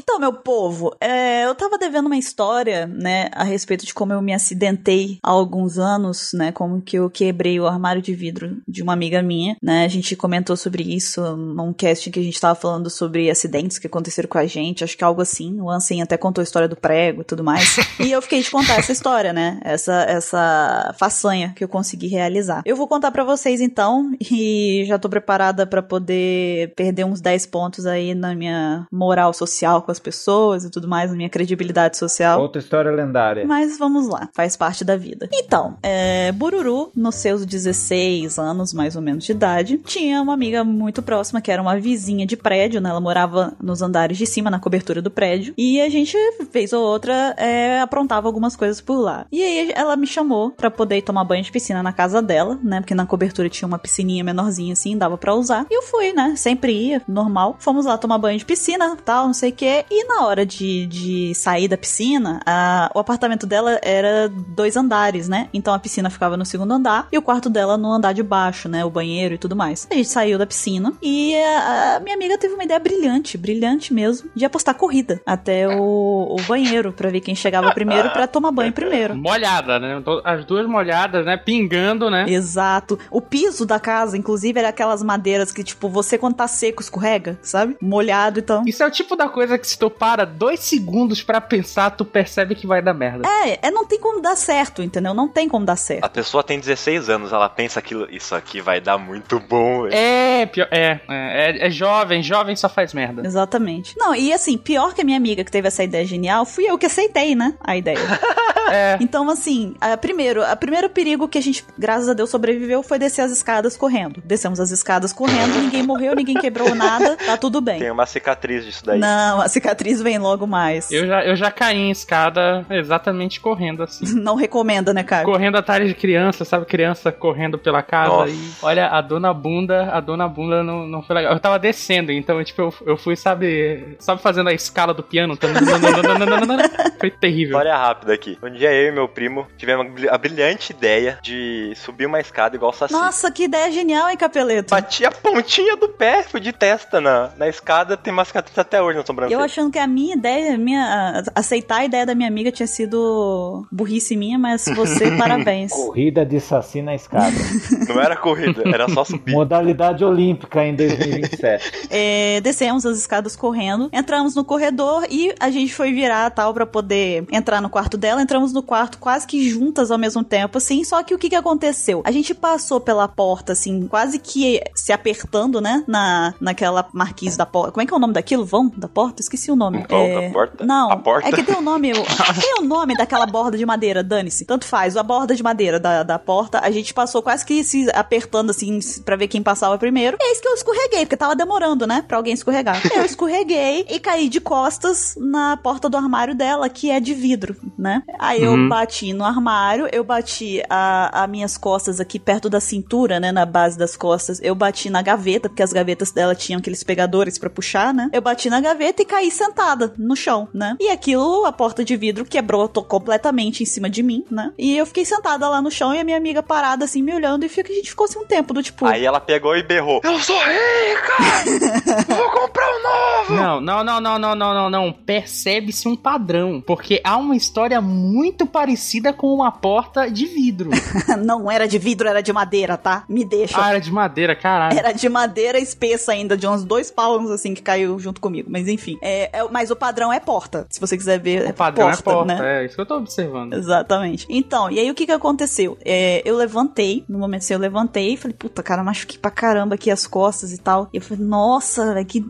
Então, meu povo, é, eu tava devendo uma história, né, a respeito de como eu me acidentei há alguns anos, né, como que eu quebrei o armário de vidro de uma amiga minha, né, a gente comentou sobre isso num casting que a gente tava falando sobre acidentes que aconteceram com a gente, acho que algo assim, o Ansem até contou a história do prego e tudo mais, e eu fiquei de contar essa história, né, essa, essa façanha que eu consegui realizar. Eu vou contar para vocês então, e já tô preparada para poder perder uns 10 pontos aí na minha moral social com as pessoas e tudo mais, na minha credibilidade social. Outra história lendária. Mas vamos lá, faz parte da vida. Então, é, Bururu, nos seus 16 anos, mais ou menos de idade, tinha uma amiga muito próxima, que era uma vizinha de prédio, né? Ela morava nos andares de cima, na cobertura do prédio. E a gente, vez ou outra, é, aprontava algumas coisas por lá. E aí ela me chamou para poder tomar banho de piscina na casa dela, né? Porque na cobertura tinha uma piscininha menorzinha assim, dava para usar. E eu fui, né? Sempre ia, normal. Fomos lá tomar banho de piscina, tal, não sei o quê. E na hora de, de sair da piscina, a, o apartamento dela era dois andares, né? Então a piscina ficava no segundo andar e o quarto dela no andar de baixo, né? O banheiro e tudo mais. A gente saiu da piscina e a, a minha amiga teve uma ideia brilhante, brilhante mesmo, de apostar corrida até o, o banheiro para ver quem chegava primeiro para tomar banho primeiro. Molhada, né? As duas molhadas, né? Pingando, né? Exato. O piso da casa, inclusive, era aquelas madeiras que, tipo, você quando tá seco escorrega, sabe? Molhado, então. Isso é o tipo da coisa que se tu para dois segundos para pensar, tu percebe que vai dar merda. É, é, não tem como dar certo, entendeu? Não tem como dar certo. A pessoa tem 16 anos, ela pensa que isso aqui vai dar muito bom. É, pior, é, é, é, jovem, jovem só faz merda. Exatamente. Não, e assim, pior que a minha amiga que teve essa ideia genial, fui eu que aceitei, né? A ideia. é. Então, assim, a, primeiro, o primeiro perigo que a gente, graças a Deus, sobreviveu foi descer as escadas correndo. Descemos as escadas correndo, ninguém morreu, ninguém quebrou nada, tá tudo bem. Tem uma cicatriz disso daí. Não, a cicatriz vem logo mais. Eu já, eu já caí em escada exatamente correndo assim. Não recomenda, né, cara? Correndo atrás de criança, sabe? Criança correndo pela casa Nossa. e olha, a dona bunda, a dona bunda não, não foi legal. Eu tava descendo, então, tipo, eu, eu fui, sabe, sabe fazendo a escala do piano? foi terrível. História rápida aqui. Um dia eu e meu primo tivemos a brilhante ideia de subir uma escada igual Saci. Nossa, que ideia genial, hein, Capeleto? Bati a pontinha do pé, fui de testa na, na escada, tem uma cicatriz até hoje na sobrancelha. Eu achando que a minha ideia, a minha, aceitar a ideia da minha amiga tinha sido burrice minha, mas você, parabéns. Corrida de Saci na escada. Não era corrida, era só subir. Modalidade olímpica em 2027. é, descemos as escadas correndo, entramos no corredor e a gente foi virar tal para poder entrar no quarto dela. Entramos no quarto quase que juntas ao mesmo tempo, assim. Só que o que, que aconteceu? A gente passou pela porta, assim, quase que se apertando, né? Na, naquela marquise da porta. Como é que é o nome daquilo? Vão da porta? Esqueci o nome. Vão é... da porta? Não. A porta? É que tem o nome. tem o nome daquela borda de madeira, dane-se. Tanto faz. A borda de madeira da, da porta, a gente passou quase que se apertando, assim, pra ver quem passava primeiro. E é isso que eu escorreguei, porque tava demorando, né? Pra alguém escorregar. Eu escorreguei e caí de costas na porta do armário dela, que é de vidro, né? Aí eu uhum. bati no armário, eu bati a, a minhas costas aqui perto da cintura, né? Na base das costas. Eu bati na gaveta, porque as gavetas dela tinham aqueles pegadores para puxar, né? Eu bati na gaveta e caí sentada no chão, né? E aquilo, a porta de vidro quebrou completamente em cima de mim, né? E eu fiquei sentada lá no chão e a minha amiga parada assim me olhando e fica, a gente ficou assim um tempo do tipo. Aí ela pegou e berrou: Eu sou rica! Vou comprar um novo! Não, não, não, não, não, não, não, não. Percebe-se um padrão. Porque há uma história muito parecida com uma porta de vidro. não era de vidro, era de madeira, tá? Me deixa. Ah, era de madeira, caralho. Era de madeira espessa ainda, de uns dois palmos assim que caiu junto comigo. Mas enfim. É, é, mas o padrão é porta. Se você quiser ver. O é padrão porta, é porta, né? é isso que eu tô observando. Exatamente. Então, e aí o que que aconteceu? É, eu levantei, no momento assim, eu levantei e falei, puta, cara, machuquei pra caramba aqui as costas e tal. E eu falei, nossa, velho, que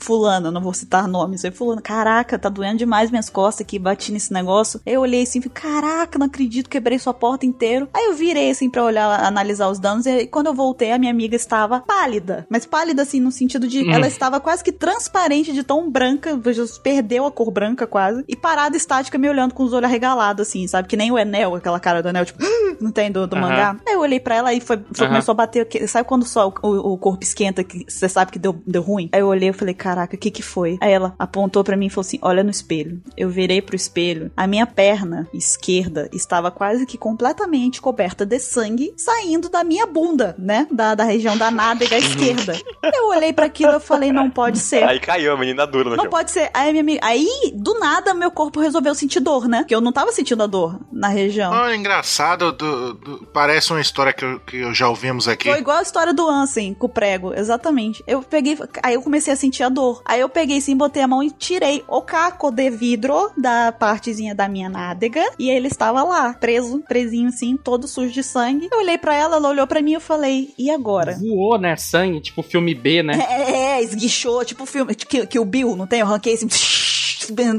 fulano, não vou citar nomes. Eu fulano, caraca, tá doendo demais minhas costas aqui, bati nesse negócio. Aí eu olhei assim, falei, caraca, não acredito, quebrei sua porta inteira. Aí eu virei assim pra olhar, analisar os danos. E quando eu voltei, a minha amiga estava pálida. Mas pálida, assim, no sentido de hum. ela estava quase que transparente de tão branca, perdeu a cor branca quase. E parada estática, me olhando com os olhos arregalados, assim, sabe? Que nem o Enel, aquela cara do Enel, tipo, não tem do, do mangá. Aí eu olhei pra ela e foi, foi começou a bater. Sabe quando só o, o corpo esquenta, que você sabe que deu, deu ruim? Aí eu olhei e falei, caraca, o que que foi? foi? Aí ela apontou pra mim e falou assim: Olha no espelho. Eu virei pro espelho. A minha perna esquerda estava quase que completamente coberta de sangue saindo da minha bunda, né? Da, da região da nádega esquerda. Eu olhei para aquilo e falei: Não pode ser. Aí caiu a menina dura no Não chão. pode ser. Aí, minha amiga- aí, do nada, meu corpo resolveu sentir dor, né? Porque eu não tava sentindo a dor na região. Ah, engraçado, do- do- parece uma história que, eu- que já ouvimos aqui. Foi igual a história do Ansem com o prego, exatamente. Eu peguei, aí eu comecei a sentir a dor. Aí eu peguei sim, botei a mão e tirei o caco de vidro da partezinha da minha nádega. E ele estava lá, preso, presinho assim, todo sujo de sangue. Eu olhei pra ela, ela olhou pra mim e eu falei, e agora? Voou, né? Sangue, tipo filme B, né? É, é, esguichou, tipo filme que, que o Bill, não tem? Eu ranquei assim.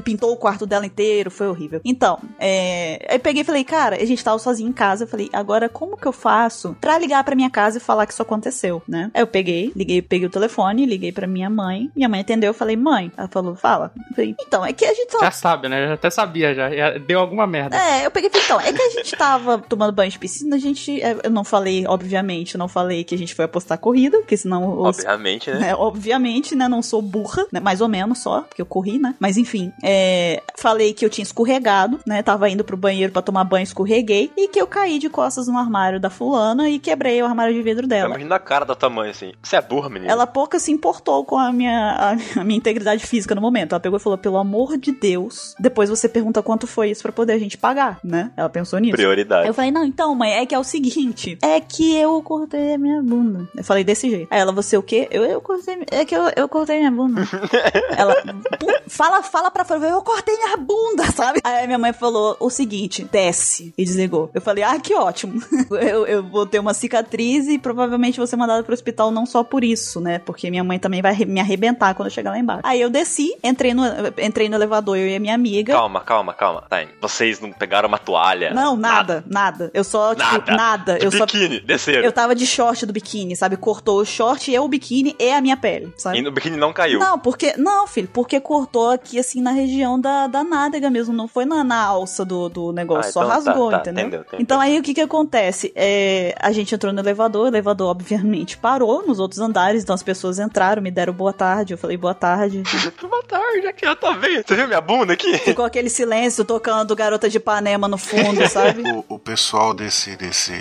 Pintou o quarto dela inteiro, foi horrível. Então, é, aí peguei e falei, cara, a gente tava sozinho em casa. Eu falei, agora como que eu faço pra ligar pra minha casa e falar que isso aconteceu, né? Aí eu peguei, liguei, peguei o telefone, liguei pra minha mãe. Minha mãe atendeu, eu falei, mãe. Ela falou, fala. Eu falei, então, é que a gente tava Já sabe, né? Já até sabia, já. Já Deu alguma merda. é, eu peguei e falei, então, é que a gente tava tomando banho de piscina, a gente. é, Eu não falei, obviamente, eu não falei que a gente foi apostar corrida, porque senão os, Obviamente, né? é, obviamente, né? Não sou burra, né? Mais ou menos só, porque eu corri, né? Mas enfim, é, falei que eu tinha escorregado, né? Tava indo pro banheiro pra tomar banho, escorreguei. E que eu caí de costas no armário da fulana e quebrei o armário de vidro dela. Imagina a cara da mãe assim. Você é burra, menina. Ela pouco se importou com a minha, a, minha integridade física no momento. Ela pegou e falou: pelo amor de Deus, depois você pergunta quanto foi isso pra poder a gente pagar, né? Ela pensou nisso. Prioridade. Eu falei, não, então, mãe, é que é o seguinte, é que eu cortei a minha bunda. Eu falei desse jeito. Aí ela, você o quê? Eu, eu cortei, é que eu, eu cortei minha bunda. ela, "Pu- fala, fala pra fora, eu cortei minha bunda, sabe? Aí minha mãe falou o seguinte, desce, e desligou. Eu falei, ah, que ótimo. eu, eu vou ter uma cicatriz e provavelmente vou ser mandada pro hospital não só por isso, né? Porque minha mãe também vai me arrebentar quando eu chegar lá embaixo. Aí eu desci, entrei no, entrei no elevador, eu e a minha amiga. Calma, calma, calma. Time. Vocês não pegaram uma toalha? Não, nada, nada. Eu só, tipo, Nada. nada. De Eu só biquíni, desceram. Eu tava de short do biquíni, sabe? Cortou o short e o biquíni e a minha pele, sabe? E no biquíni não caiu. Não, porque. Não, filho, porque cortou aqui, assim, na região da, da nádega mesmo. Não foi na, na alça do, do negócio, Ah, só então tá, rasgou, tá, entendeu? entendeu, entendeu. Então aí o que que acontece? É, a gente entrou no elevador, o elevador obviamente parou nos outros andares, então as pessoas entraram, me deram boa tarde. Eu falei boa tarde. Boa tarde, aqui eu tô vendo. Você viu minha bunda aqui? Ficou aquele silêncio tocando Garota de Ipanema no fundo, sabe? O, o pessoal desse, desse,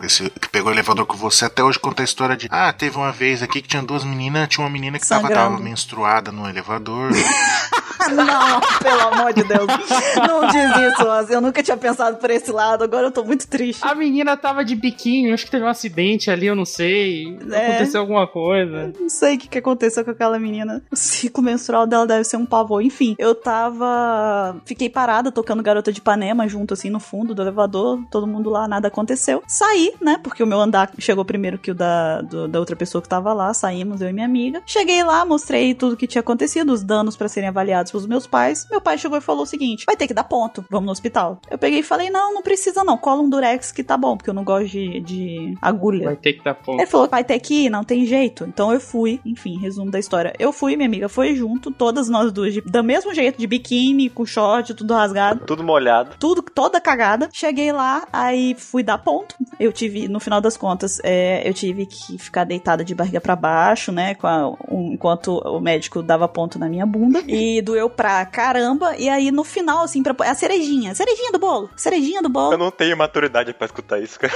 desse. que pegou o elevador com você até hoje conta a história de. Ah, teve uma vez aqui que tinha duas meninas, tinha uma menina que tava, tava menstruada no elevador. Não, pelo amor de Deus. Não diz isso, Ozzy. Eu nunca tinha pensado por esse lado. Agora eu tô muito triste. A menina tava de biquíni, acho que teve um acidente ali, eu não sei. É. Aconteceu alguma coisa. Não sei o que, que aconteceu com aquela menina. O ciclo menstrual dela deve ser um pavor. Enfim, eu tava. Fiquei parada tocando Garota de Ipanema junto, assim, no fundo do elevador. Todo mundo lá, nada aconteceu. Saí, né? Porque o meu andar chegou primeiro que o da, do- da outra pessoa que tava lá. Saímos, eu e minha amiga. Cheguei lá, mostrei tudo que tinha acontecido, os danos pra serem avaliados pelos meus pais. Meu pai chegou e falou o seguinte: vai ter que dar ponto, vamos no hospital. Eu peguei e falei: não, não precisa não. Cola um durex que tá bom, porque eu não gosto de, de agulha. Vai ter que dar ponto. Ele falou, vai ter que ir, não tem jeito. Então eu fui, enfim, resumo da história. Eu fui, minha amiga foi junto, todas nós duas, de- do mesmo jeito, de biquíni, com short, tudo rasgado. Tudo molhado. Tudo, toda cagada. Cheguei lá, aí fui dar ponto. Eu tive, no final das contas, é, eu tive que ficar deitada de barriga pra baixo, né? Com a- um- enquanto o médico dava ponto na minha bunda. E doeu pra caramba. E aí, no final, assim, pra, é a cerejinha. Cerejinha do bolo. Cerejinha do bolo. Eu não tenho maturidade pra escutar isso, cara.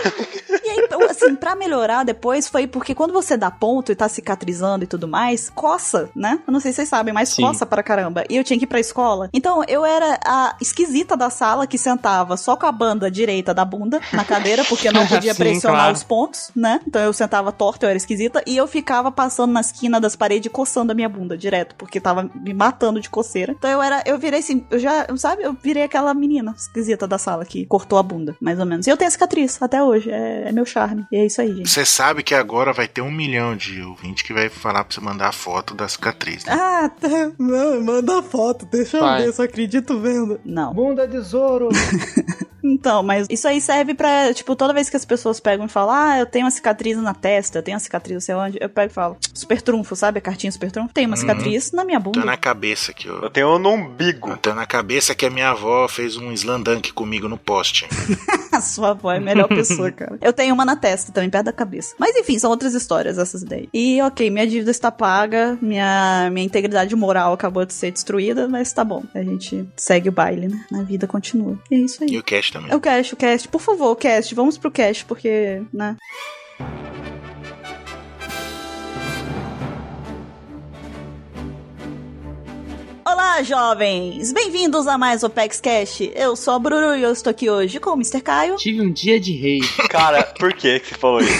E aí, então, assim, pra melhorar depois foi porque quando você dá ponto e tá cicatrizando e tudo mais, coça, né? Eu não sei se vocês sabem, mas Sim. coça pra caramba. E eu tinha que ir pra escola. Então eu era a esquisita da sala que sentava só com a banda direita da bunda na cadeira, porque eu não podia Sim, pressionar claro. os pontos, né? Então eu sentava torta, eu era esquisita. E eu ficava passando na esquina das paredes coçando a minha bunda direto, porque tava me matando de coceira. Então eu era, eu virei assim, eu já, sabe, eu virei aquela menina esquisita da sala que cortou a bunda, mais ou menos. E eu tenho cicatriz até hoje, é, é meu charme. E é isso aí, gente. Você sabe que agora vai ter um milhão de ouvintes que vai falar pra você mandar a foto da cicatriz. Né? Ah, tá. Não, manda foto, deixa Vai. eu ver, só acredito vendo. Não. Bunda de Zoro. Então, mas isso aí serve pra, tipo, toda vez que as pessoas pegam e falam, ah, eu tenho uma cicatriz na testa, eu tenho uma cicatriz não sei onde, eu pego e falo, super trunfo, sabe? A cartinha super trunfo. Tem uma cicatriz na minha Tá bunda. na cabeça aqui, ó. Eu tenho no umbigo. Tá na cabeça que a minha avó fez um slandank comigo no poste. A sua avó é a melhor pessoa, cara. Eu tenho uma na testa também, perto da cabeça. Mas enfim, são outras histórias essas daí. E ok, minha dívida está paga, minha, minha integridade moral acabou de ser destruída, mas tá bom. A gente segue o baile, né? A vida continua. E é isso aí. E o cash também. É o cast, o cast. Por favor, cast, vamos pro cast, porque, né? Olá, jovens! Bem-vindos a mais Opex Cash. Eu sou a Bruru e eu estou aqui hoje com o Mr. Caio. Tive um dia de rei. Cara, por que que você falou isso,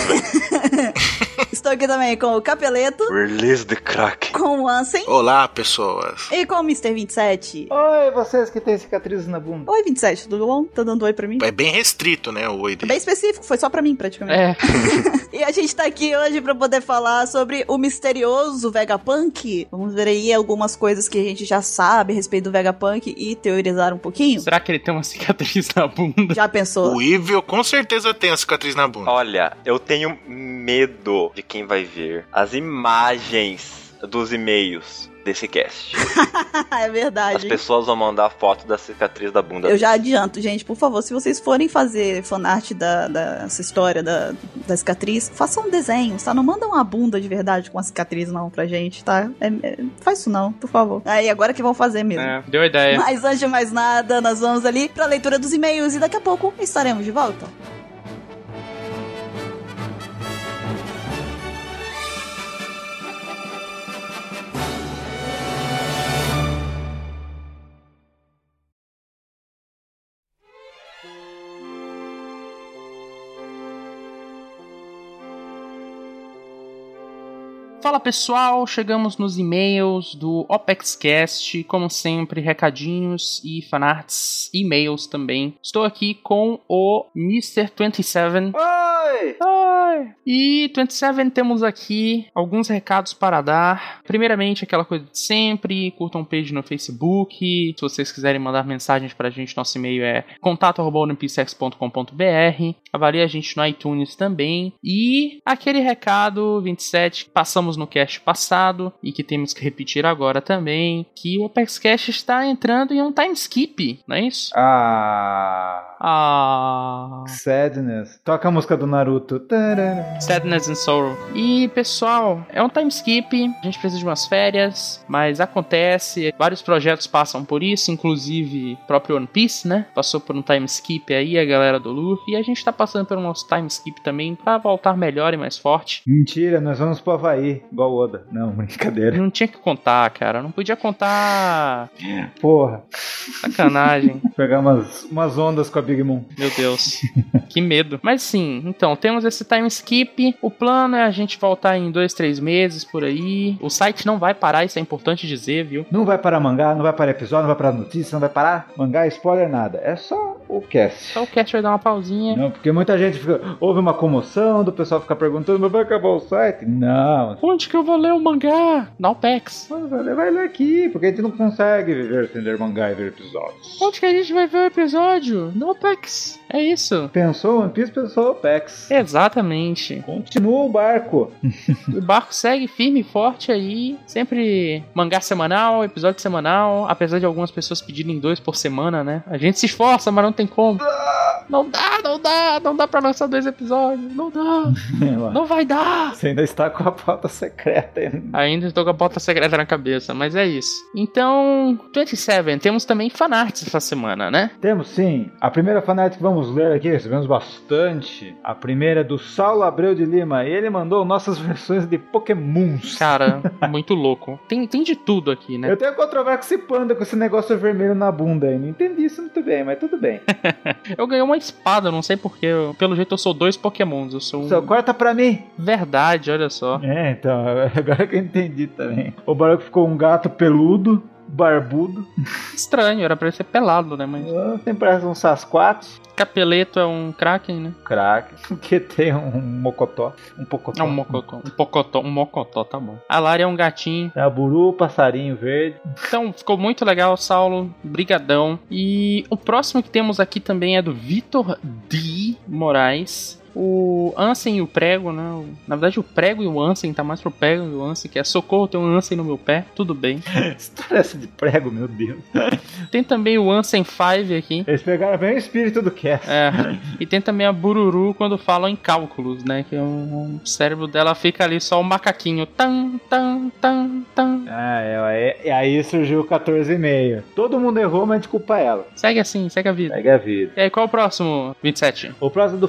aqui também com o Capeleto, Release the crack. com o Ansem Olá, pessoas. e com o Mr. 27. Oi, vocês que têm cicatrizes na bunda. Oi, 27, tudo bom? Tá dando oi pra mim? É bem restrito, né, o oi dele. Bem específico, foi só pra mim praticamente. É, E a gente tá aqui hoje pra poder falar sobre o misterioso Vegapunk. Vamos ver aí algumas coisas que a gente já sabe a respeito do Vegapunk e teorizar um pouquinho. será que ele tem uma cicatriz na bunda? Já pensou? O Evil com certeza tem a cicatriz na bunda. Olha, eu tenho medo de quem vai ver as imagens dos e-mails desse cast. é As verdade. pessoas vão mandar foto da cicatriz da bunda. Eu já adianto, gente, por favor, se vocês forem fazer fanart da, dessa história da, da cicatriz, façam um desenho, tá? Não mandam uma bunda de verdade com a cicatriz, não, pra gente, tá? É- é- faz isso não, por favor. Aí, agora que vão fazer mesmo. É, deu ideia. Mas antes de mais nada, nós vamos ali pra leitura dos e-mails e daqui a pouco estaremos de volta. Fala pessoal, chegamos nos e-mails do OpexCast, como sempre, recadinhos e fanarts, e-mails também. Estou aqui com o Mr.27. Oi! E 27 temos aqui alguns recados para dar. Primeiramente, aquela coisa de sempre, curtam um page no Facebook. Se vocês quiserem mandar mensagens pra gente, nosso e-mail é contato@onepsex.com.br. Avalie a gente no iTunes também. E aquele recado 27 que passamos no cast passado e que temos que repetir agora também, que o OpexCast está entrando em um time skip, não é isso? Ah. Ah... Sadness. Toca a música do Naruto. Tarara. Sadness and Sorrow. E, pessoal, é um time skip, a gente precisa de umas férias, mas acontece, vários projetos passam por isso, inclusive o próprio One Piece, né? Passou por um time skip aí, a galera do Luffy, e a gente tá passando pelo nosso time skip também pra voltar melhor e mais forte. Mentira, nós vamos pro Havaí, igual o Oda. Não, brincadeira. Não tinha que contar, cara, não podia contar. Porra, Sacanagem. pegar umas, umas ondas com a Meu Deus. que medo. Mas sim, então, temos esse time skip. O plano é a gente voltar em dois, três meses por aí. O site não vai parar, isso é importante dizer, viu? Não vai parar mangá, não vai parar episódio, não vai parar notícia, não vai parar mangá, spoiler, nada. É só o cast. Só o cast vai dar uma pausinha. Não, porque muita gente fica, houve uma comoção, do pessoal ficar perguntando, mas vai acabar o site? Não. Onde que eu vou ler o mangá? Na OPEX. Vai ler aqui, porque a gente não consegue viver sem ler mangá e ver episódios. Onde que a gente vai ver o episódio? No OPEX. É isso. Pensou One Piece, pensou Opex. Exatamente. Continua o barco. O barco segue firme e forte aí. Sempre mangá semanal, episódio semanal. Apesar de algumas pessoas pedirem dois por semana, né? A gente se esforça, mas não tem como. Não dá, não dá, não dá pra lançar dois episódios. Não dá, não vai dar. Você ainda está com a pauta secreta ainda. Ainda estou com a bota secreta na cabeça, mas é isso. Então, 27, temos também fanarts essa semana, né? Temos sim. A primeira fanart que vamos ler aqui, recebemos bastante. A primeira é do Saulo Abreu de Lima. E ele mandou nossas versões de Pokémons. Cara, muito louco. Tem, tem de tudo aqui, né? Eu tenho controvérsia com esse panda com esse negócio vermelho na bunda aí. Não entendi isso muito bem, mas tudo bem. Eu ganhei uma espada, não sei porquê. Pelo jeito eu sou dois pokémons. Eu sou um... Só corta pra mim. Verdade, olha só. É, então, agora que eu entendi também. O Baruco ficou um gato peludo barbudo. Estranho, era pra ele ser pelado, né? Mas Tem parece um Sasquatch. Capeleto é um Kraken, né? Crack. Que tem um mocotó. Um pocotó. É um mocotó. Um pocotó, um mocotó, tá bom. A Lari é um gatinho. É a buru, passarinho verde. Então, ficou muito legal, Saulo. Brigadão. E o próximo que temos aqui também é do Vitor D. Moraes. O Ansem e o Prego, né? Na verdade, o Prego e o Ansem tá mais pro Prego e o Ansem, que é socorro, tem um Ansem no meu pé, tudo bem. História essa de prego, meu Deus. Tem também o Ansem 5 aqui. Eles pegaram bem o espírito do cast. É, e tem também a Bururu quando falam em cálculos, né? Que é um, o cérebro dela fica ali só o macaquinho. Tan, tan, tan, tan. Ah, é, é, e aí surgiu o 14,5. Todo mundo errou, mas a gente culpa ela. Segue assim, segue a vida. Segue a vida. E aí, qual é o próximo? 27. O próximo é do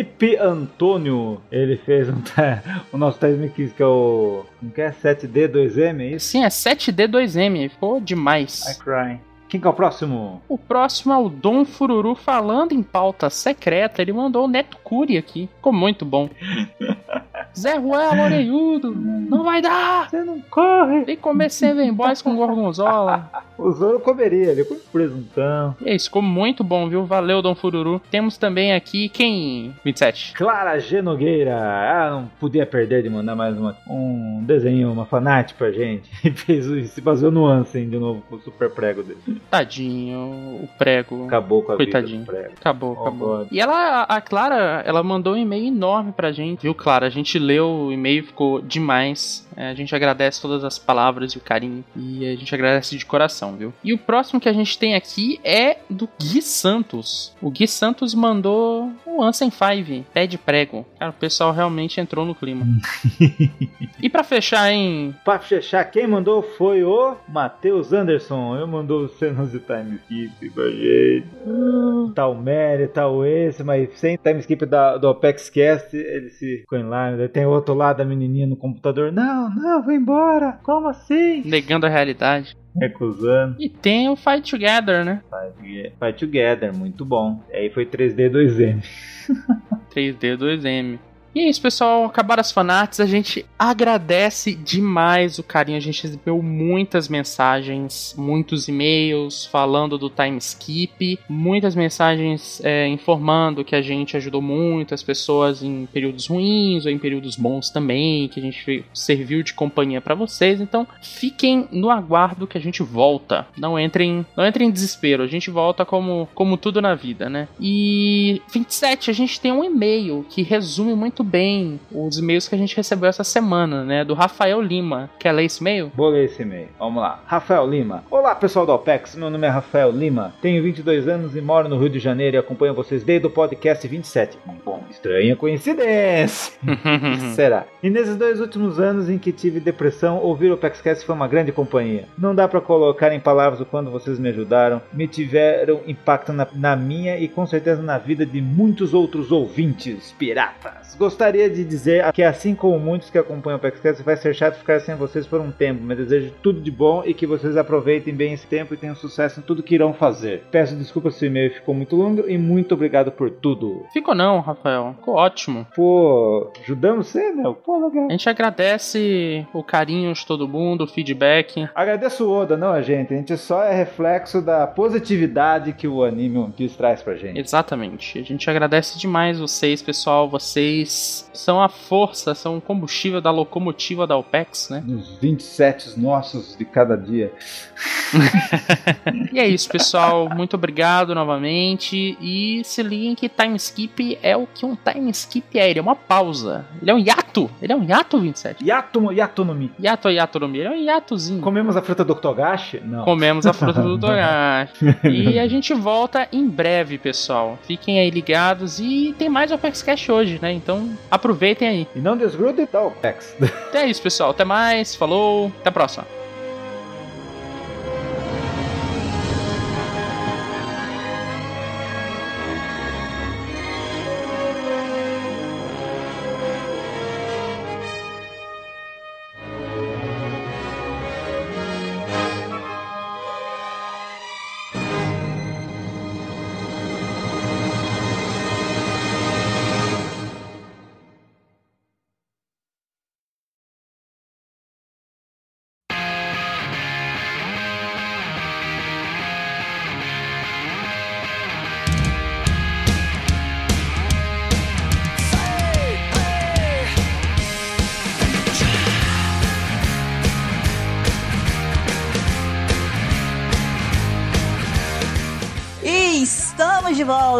Felipe Antônio. Ele fez um, o nosso Time Kiss, que é o. Como que é? 7D2M, é isso? Sim, é 7D2M, ficou demais. I cry. Quem que é o próximo? O próximo é o Dom Fururu falando em pauta secreta. Ele mandou o Neto Curi aqui. Ficou muito bom. Zé Ruel, orelhudo, não vai dar! Você não corre! Vem comer Seven Boys com gorgonzola. O Zoro comeria, ele com presuntão. É isso, ficou muito bom, viu? Valeu, Dom Fururu. Temos também aqui quem? 27. Clara G. Nogueira. Ah, não podia perder de mandar mais uma, um desenho, uma fanart pra gente. E fez se baseou no Ansem de novo com o super prego dele. Tadinho, o prego. Acabou com a Coitadinho. vida do prego. Acabou, Oh, acabou. God. E ela, a Clara, ela mandou um e-mail enorme pra gente, viu, Clara? A gente leu o e-mail, ficou demais. É, a gente agradece todas as palavras e o carinho. E a gente agradece de coração, viu? E o próximo que a gente tem aqui é do Gui Santos. O Gui Santos mandou o Ansem 5, pé de prego. Cara, o pessoal realmente entrou no clima. e pra fechar, hein? Pra fechar, quem mandou foi o Matheus Anderson. Ele mandou cenas de time skip pra gente. Tal Mary, tal esse, mas sem time skip da, do Apex Cast, ele se ficou em lá. Daí Tem outro lado da menininha no computador. Não, não, vou embora. Como assim? Negando a realidade. Recusando. E tem o Fight Together, né? Fight, Fight Together, muito bom. Aí foi 3D 2M. 3D 2M. E é isso, pessoal. Acabaram as fanarts. A gente agradece demais o carinho. A gente recebeu muitas mensagens, muitos e-mails falando do time skip, muitas mensagens é, informando que a gente ajudou muito as pessoas em períodos ruins ou em períodos bons também, que a gente serviu de companhia pra vocês. Então, fiquem no aguardo que a gente volta. Não entrem, não entrem em desespero. A gente volta como, como tudo na vida, né? E 27, a gente tem um e-mail que resume muito bem os e-mails que a gente recebeu essa semana, né? Do Rafael Lima. Quer ler esse e-mail? Vou ler esse e-mail. Vamos lá. Rafael Lima. Olá, pessoal do Alpex. Meu nome é Rafael Lima. Tenho 22 anos e moro no Rio de Janeiro e acompanho vocês desde o podcast 27. Bom, estranha coincidência. Será? E nesses dois últimos anos em que tive depressão, ouvir o PaxCast foi uma grande companhia. Não dá pra colocar em palavras o quanto vocês me ajudaram, me tiveram impacto na, na minha e com certeza na vida de muitos outros ouvintes piratas. Gostaria de dizer que assim como muitos que acompanham o PaxCast, vai ser chato ficar sem vocês por um tempo, mas desejo tudo de bom e que vocês aproveitem bem esse tempo e tenham sucesso em tudo que irão fazer. Peço desculpas se o e-mail ficou muito longo e muito obrigado por tudo. Ficou não, Rafael. Ficou ótimo. Pô, ajudamos você, meu? Pô, legal. A gente agradece o carinho de todo mundo, o feedback. Agradeço o Oda, não a gente. A gente só é reflexo da positividade que o anime One Piece traz pra gente. Exatamente. A gente agradece demais vocês, pessoal. Vocês são a força, são o combustível da locomotiva da OPEX, né? Nos 27 nossos de cada dia. E é isso, pessoal. Muito obrigado novamente. E se liguem que time skip é o que um time skip é. Ele é uma pausa. Ele é um hiato. Ele é um hiato, 27. Yato, Yato no Mi. Hiato hiato no meio? Ele é um hiatozinho. Comemos a fruta do Octogashi? Não. Comemos a fruta do Togashi. e a gente volta em breve, pessoal. Fiquem aí ligados. E tem mais Opex Cash hoje, né? Então aproveitem aí. E não desgrude da OPEX. Então é isso, pessoal. Até mais. Falou. Até a próxima.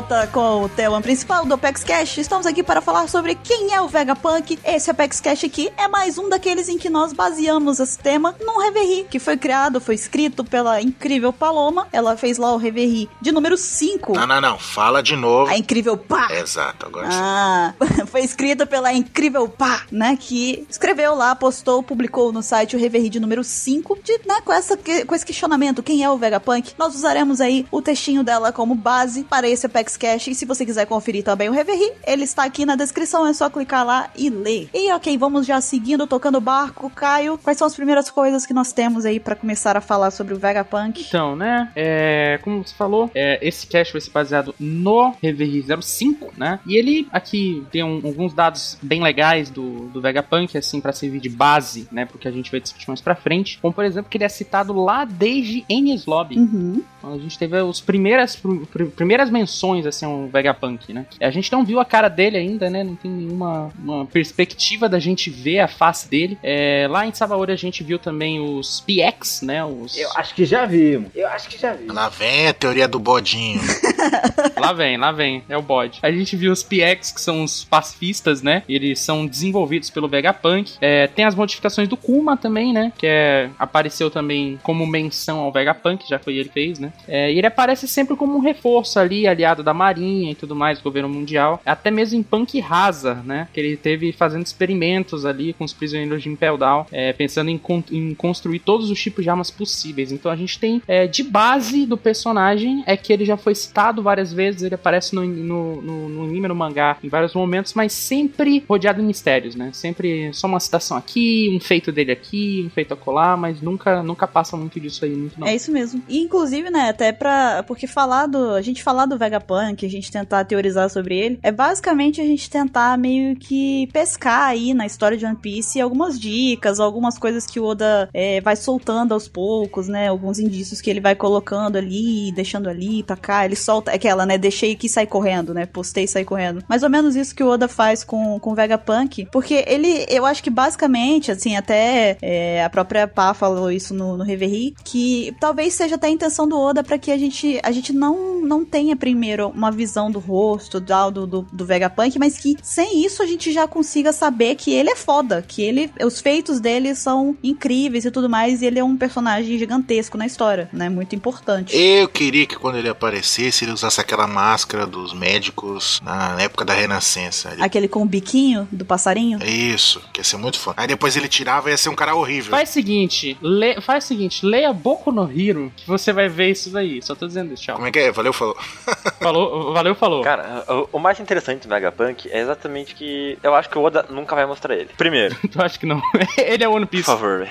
Volta com o tema principal do Apex Cash. Estamos aqui para falar sobre quem é o Vegapunk. Esse Apex Cash aqui é mais um daqueles em que nós baseamos esse tema num Reverie, que foi criado, foi escrito pela incrível Paloma. Ela fez lá o Reverie de número 5. Não, não, não. Fala de novo. A incrível Pá. Exato, agora sim. Ah, foi escrita pela incrível Pá, né? Que escreveu lá, postou, publicou no site o Reverie de número 5, de, né, com, essa, com esse questionamento: quem é o Vegapunk? Nós usaremos aí o textinho dela como base para esse Apex Cash. E se você quiser conferir também o Reverie, ele está aqui na descrição, é só clicar lá e ler. E ok, vamos já seguindo, tocando o barco. Caio, quais são as primeiras coisas que nós temos aí para começar a falar sobre o Vegapunk? Então, né? É, como você falou, é, esse cache vai ser baseado no Reverie 05, né? E ele aqui tem um- alguns dados bem legais do, do Vegapunk, assim, para servir de base, né? Porque a gente vai discutir mais pra frente. Como, por exemplo, que ele é citado lá desde Enies Lobby. Uhum. A gente teve as primeiras, pr- pr- primeiras menções assim ao Vegapunk, né? A gente não viu a cara dele ainda, né? Não tem nenhuma uma perspectiva da gente ver a face dele. É, lá em Sabaori a gente viu também os PX, né? Os... Eu acho que já vimos. Eu acho que já vimos. Lá vem a teoria do bodinho. Lá vem, lá vem, é o bode. A gente viu os PX, que são os pacifistas, né? Eles são desenvolvidos pelo Vegapunk. É, tem as modificações do Kuma também, né? Que é, apareceu também como menção ao Vegapunk, já foi ele que fez, né? É, e ele aparece sempre como um reforço ali, aliado da Marinha e tudo mais, do governo mundial. Até mesmo em Punk Rasa, né? Que ele teve fazendo experimentos ali com os prisioneiros de Impel Down, é, pensando em, con- em construir todos os tipos de armas possíveis. Então a gente tem é, de base do personagem é que ele já foi citado várias vezes, ele aparece no, no, no, no anime, no mangá, em vários momentos, mas sempre rodeado de mistérios, né? Sempre só uma citação aqui, um feito dele aqui, um feito acolá, mas nunca, nunca passa muito disso aí, muito não. É isso mesmo. E, inclusive, né, até pra. Porque falar do. A gente falar do Vegapunk, a gente tentar teorizar sobre ele, é basicamente a gente tentar meio que pescar aí na história de One Piece algumas dicas, algumas coisas que o Oda é, vai soltando aos poucos, né? Alguns indícios que ele vai colocando ali, deixando ali pra cá. Ele solta. É aquela, né? Deixei aqui e sai correndo, né? Postei e sai correndo. Mais ou menos isso que o Oda faz com, com Vegapunk. Porque ele, eu acho que basicamente, assim, até é, a própria Pá falou isso no, no Reverie, que talvez seja até a intenção do Oda pra que a gente, a gente não, não tenha primeiro uma visão do rosto do, do, do Vegapunk, mas que sem isso a gente já consiga saber que ele é foda, que ele, os feitos dele são incríveis e tudo mais, e ele é um personagem gigantesco na história, né? Muito importante. Eu queria que quando ele aparecesse, ele usasse aquela máscara dos médicos na época da Renascença. Ele- Aquele com o biquinho do passarinho. Isso, que ia ser muito foda. Aí depois ele tirava e ia ser um cara horrível. Faz o seguinte, lê, faz o seguinte, leia Boku no Hero, que você vai ver isso daí. Só tô dizendo isso, tchau. Como é que é? Valeu, falou. Falou, valeu, falou. Cara, o, o mais interessante do Vegapunk é exatamente que eu acho que o Oda nunca vai mostrar ele. Primeiro, Tu acha que não? Ele é One por Piece. favor, velho.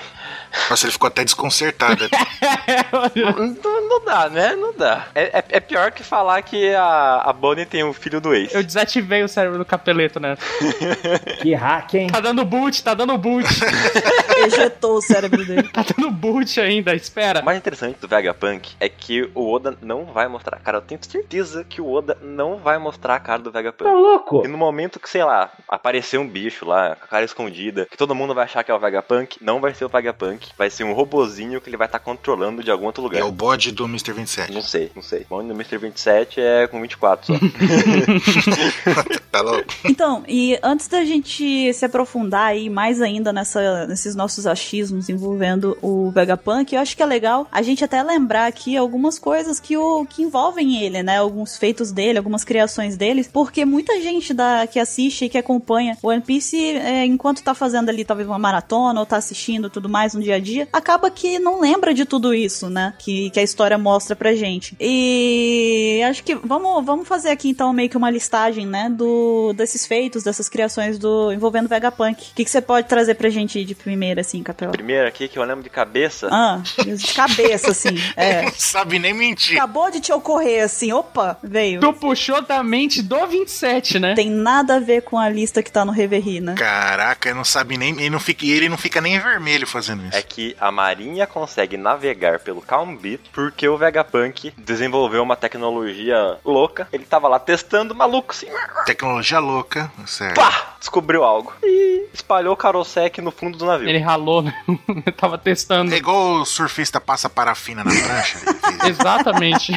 Nossa, ele ficou até desconcertado. Não, não dá, né? Não dá. É, é- é pior que falar que a, a Bonnie tem um filho do ex. Eu desativei o cérebro do capeleto, né? Que hack, hein? Tá dando boot, tá dando boot. Ejetou o cérebro dele. tá dando boot ainda, espera. O mais interessante do Vegapunk é que o Oda não vai mostrar. Cara, eu tenho certeza que o Oda não vai mostrar a cara do Tá Vegapunk. louco? E no momento que, sei lá, aparecer um bicho lá, com a cara escondida, que todo mundo vai achar que é o Vegapunk, não vai ser o Vegapunk, vai ser um robozinho que ele vai estar controlando de algum outro lugar. é o bode do Mr. 27. Não sei, não sei. O no Mr. 27 é com 24 só. tá louco? Então, e antes da gente se aprofundar aí mais ainda nessa, nesses nossos achismos envolvendo o Vegapunk, eu acho que é legal a gente até lembrar aqui algumas coisas que, o, que envolvem ele, né? Alguns feitos dele, algumas criações dele, porque muita gente da, que assiste e que acompanha o One Piece, é, enquanto tá fazendo ali talvez uma maratona ou tá assistindo tudo mais no dia a dia, acaba que não lembra de tudo isso, né? Que, que a história mostra pra gente. E acho que vamos, vamos fazer aqui então meio que uma listagem, né? Do, desses feitos, dessas criações do envolvendo Vegapunk. O que, que você pode trazer pra gente de primeira, assim, Capela? Primeiro aqui que eu lembro de cabeça. Ah, de cabeça, assim. É. Não sabe nem mentir. Acabou de te ocorrer, assim, opa, veio. Tu puxou da mente do 27, né? Tem nada a ver com a lista que tá no Reverie, né? Caraca, ele não sabe nem. Ele não fica, e ele não fica nem vermelho fazendo isso. É que a Marinha consegue navegar pelo Calm Beat porque o Vegapunk desenvolveu uma tecnologia louca. Ele tava lá testando, maluco, assim, Tecnologia louca, certo. pá! Descobriu algo. E espalhou o Karosek no fundo do navio. Ele ralou, né? Eu tava testando. É igual o surfista passa parafina na prancha. Exatamente.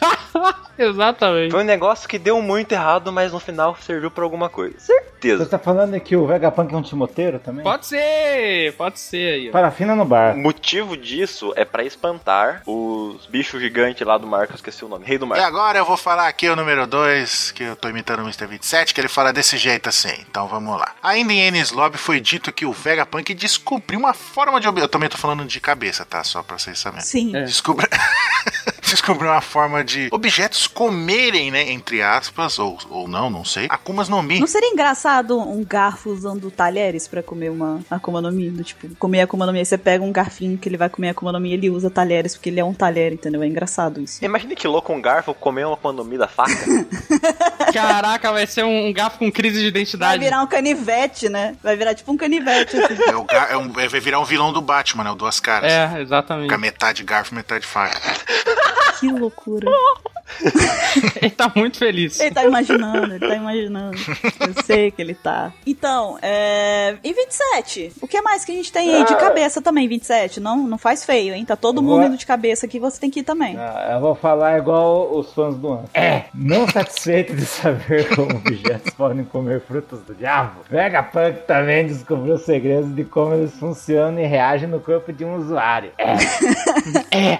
Exatamente. Foi um negócio que deu muito errado, mas no final serviu pra alguma coisa. Você Certeza. tá falando que o Vegapunk é um timoteiro também? Pode ser, pode ser aí. Parafina no O bar. motivo disso é pra espantar os bichos gigantes lá do mar, que eu esqueci o nome. Rei do E mar. agora eu vou falar aqui o número 2, que eu tô imitando o Mr. 27, que ele fala desse jeito assim. Então vamos lá. Ainda em Ennis Lobby foi dito que o Vegapunk descobriu uma forma de. ob- Eu também tô falando de cabeça, tá? Só pra vocês saberem. Sim. É. Descobre... Descobriu uma forma de objetos comerem, né? Entre aspas, ou, ou não, não sei. Akumas no Mi. Não seria engraçado um garfo usando talheres pra comer uma Akuma no Mi? Do tipo, comer Akuma no Mi, aí você pega um garfinho que ele vai comer Akuma no Mi e ele usa talheres porque ele é um talher, entendeu? É engraçado isso. Imagina que louco um garfo comer uma economia da faca. Caraca, vai ser um, garfo com crise de Vai identidade. virar um canivete, né? Vai virar tipo um canivete, assim. É o gar... é um... é- vai virar um vilão do Batman, né? O Duas Caras. É, exatamente. Com a metade garfo, metade faca. que loucura. Ele tá muito feliz. Ele tá imaginando, ele tá imaginando. Eu sei que ele tá. Então, é. E 27? O que mais que a gente tem aí de cabeça também, 27? Não, não faz feio, hein? Tá todo mundo indo de cabeça aqui, você tem que ir também. Ah, eu vou falar igual os fãs do ano. É, não satisfeito de saber como objetos podem comer frutas do diabo, Vegapunk também descobriu os segredos de como eles funcionam e reagem no corpo de um usuário. É,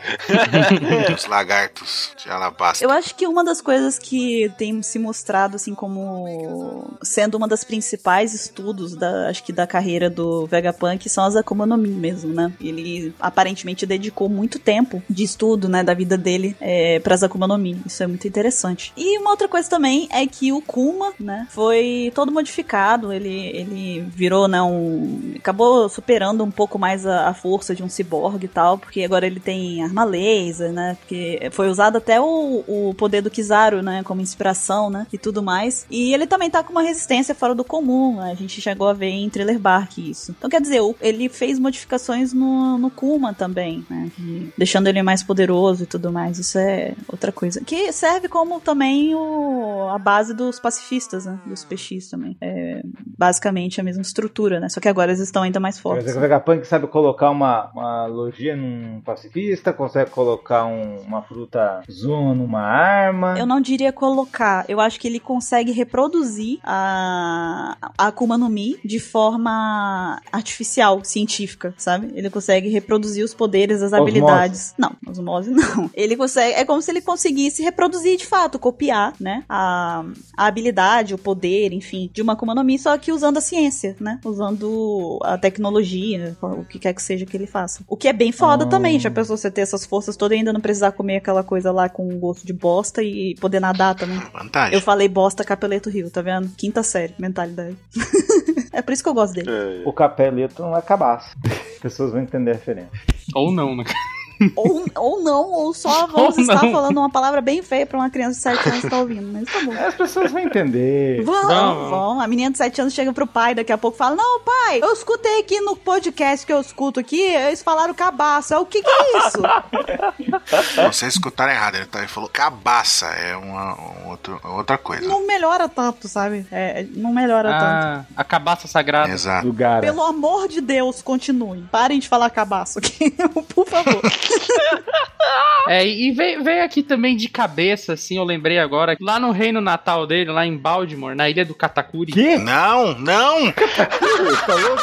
Os lagartos alabasta. Eu acho que uma das coisas que tem se mostrado assim como sendo uma das principais estudos da acho que da carreira do Vegapunk são as Akuma no Mi mesmo, né? Ele aparentemente dedicou muito tempo de estudo, né, da vida dele é, para as Akuma no Mi. Isso é muito interessante. E uma outra coisa também é que o Kuma, né, foi todo modificado. Ele ele virou, né, um acabou superando um pouco mais a, a força de um ciborgue e tal, porque agora ele tem arma laser, né? Porque foi usado até o, o poder do Kizaru, né? Como inspiração, né? E tudo mais. E ele também tá com uma resistência fora do comum. né, A gente chegou a ver em Thriller Bark isso. Então, quer dizer, ele fez modificações no, no Kuma também, né? deixando ele mais poderoso e tudo mais. Isso é outra coisa. Que serve como também o, a base dos pacifistas, né? Dos PX também. É basicamente a mesma estrutura, né? Só que agora eles estão ainda mais fortes. que o Vegapunk sabe colocar uma, uma logia num pacifista, consegue colocar um- uma fruta Zuma numa arma. Eu não diria colocar. Eu acho que ele consegue reproduzir a, a Akuma no Mi de forma artificial, científica, sabe? Ele consegue reproduzir os poderes, as Osmose. habilidades. Não, osmose não. Ele consegue. É como se ele conseguisse reproduzir de fato, copiar, né? A, a habilidade, o poder, enfim, de uma Akuma no Mi, só que usando a ciência, né? Usando a tecnologia, o que quer que seja que ele faça. O que é bem foda Hum. também. Já pensou você ter essas forças todas e ainda não precisar comer aquela coisa lá com gosto de bosta e poder nadar também? Vantagem. Eu falei bosta Capeleto Rio, tá vendo? Quinta série, mentalidade. é por isso que eu gosto dele. É. O capeleto não é cabaço. As pessoas vão entender a referência. Ou não, né? Ou, ou não, ou só vamos Ou estar não. falando uma palavra bem feia pra uma criança de 7 anos que tá ouvindo, mas tá bom. As pessoas vão entender. Vamos, Vamos. vamos. A menina de 7 anos chega pro pai, daqui a pouco fala: Não, pai, eu escutei aqui no podcast que eu escuto aqui, eles falaram cabaço. É o que que é isso? Não, Vocês escutaram errado. Ele, tá- ele falou cabaça. É uma um outro, outra coisa. não melhora tanto, sabe? É, não melhora tanto. Ah, a cabaça sagrada. Exato. Do cara. Pelo amor de Deus, continuem. Parem de falar cabaço aqui, por favor. É, e veio, veio aqui também de cabeça, assim, eu lembrei agora, lá no reino natal dele, lá em Baltimore, na ilha do Katakuri. Que? Não, não! Tá louco?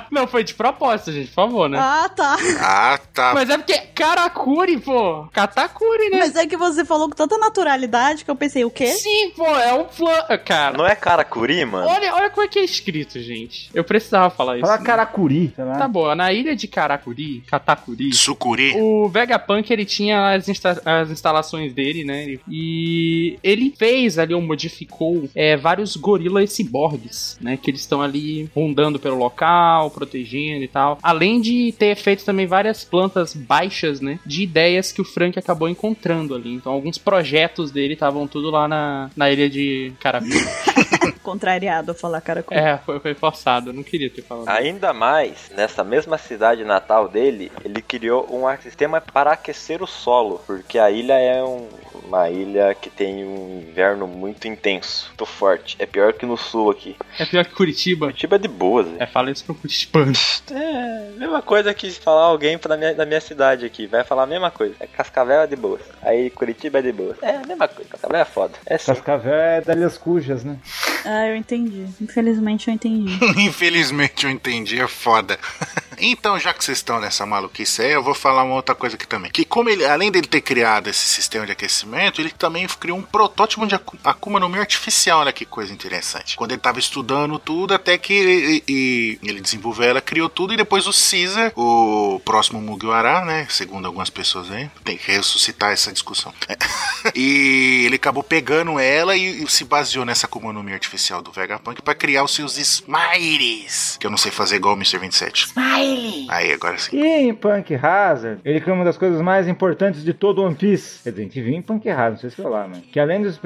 Não, foi de propósito, gente, por favor, né? Ah, tá. Ah, tá. Mas é porque Karakuri, pô. Katakuri, né? Mas é que você falou com tanta naturalidade que eu pensei, o quê? Sim, pô, é um plano. Cara, Não é Karakuri, mano? olha, olha como é que é escrito, gente. Eu precisava falar isso. Fala caracuri, sei lá. Tá bom, na ilha de Karakuri, Katakuri, Sucuri. O Vegapunk, ele tinha as, insta- as instalações dele, né? E ele fez ali, ou modificou é, vários gorilas ciborgues, né? Que eles estão ali rondando pelo local, protegendo e tal. Além de ter feito também várias plantas baixas, né? De ideias que o Frank acabou encontrando ali. Então, alguns projetos dele estavam tudo lá na, na ilha de Karakuri. Contrariado a falar cara com é, foi, foi forçado. Eu não queria ter falado. Ainda mais, nessa mesma cidade natal dele, ele criou um sistema para aquecer o solo, porque a ilha é um- uma ilha que tem um inverno muito intenso, muito forte. É pior que no sul aqui. É pior que Curitiba. Curitiba é de boas, É, fala isso pro Curitibano. é, é mesma coisa que falar alguém da minha, da minha cidade aqui. Vai falar a mesma coisa. É Cascavel é de boa. Aí Curitiba é de boa. É a mesma coisa. Cascavel é foda. É sim. Cascavel é das cujas, né? Ah, eu entendi. Infelizmente eu entendi. Infelizmente eu entendi, é foda. então, já que vocês estão nessa maluquice aí, eu vou falar uma outra coisa aqui também. Que como ele, além dele ter criado esse sistema de aquecimento, ele também criou um protótipo de Aku- Akuma no Mi artificial, olha que coisa interessante. Quando ele tava estudando tudo, até que e- e ele desenvolveu ela, criou tudo, e depois o Caesar, o próximo Mugiwara, né, segundo algumas pessoas aí, tem que ressuscitar essa discussão. e ele acabou pegando ela e, e se baseou nessa Akuma no Mi artificial do Vegapunk pra criar os seus Smiles, que eu não sei fazer igual o Mr. 27. Smile! Aí, agora sim. E em Punk Hazard, ele criou uma das coisas mais importantes de todo One Piece. Quer dizer, a gente viu em Punk Hazard, não sei se foi lá, mas. Que além dos,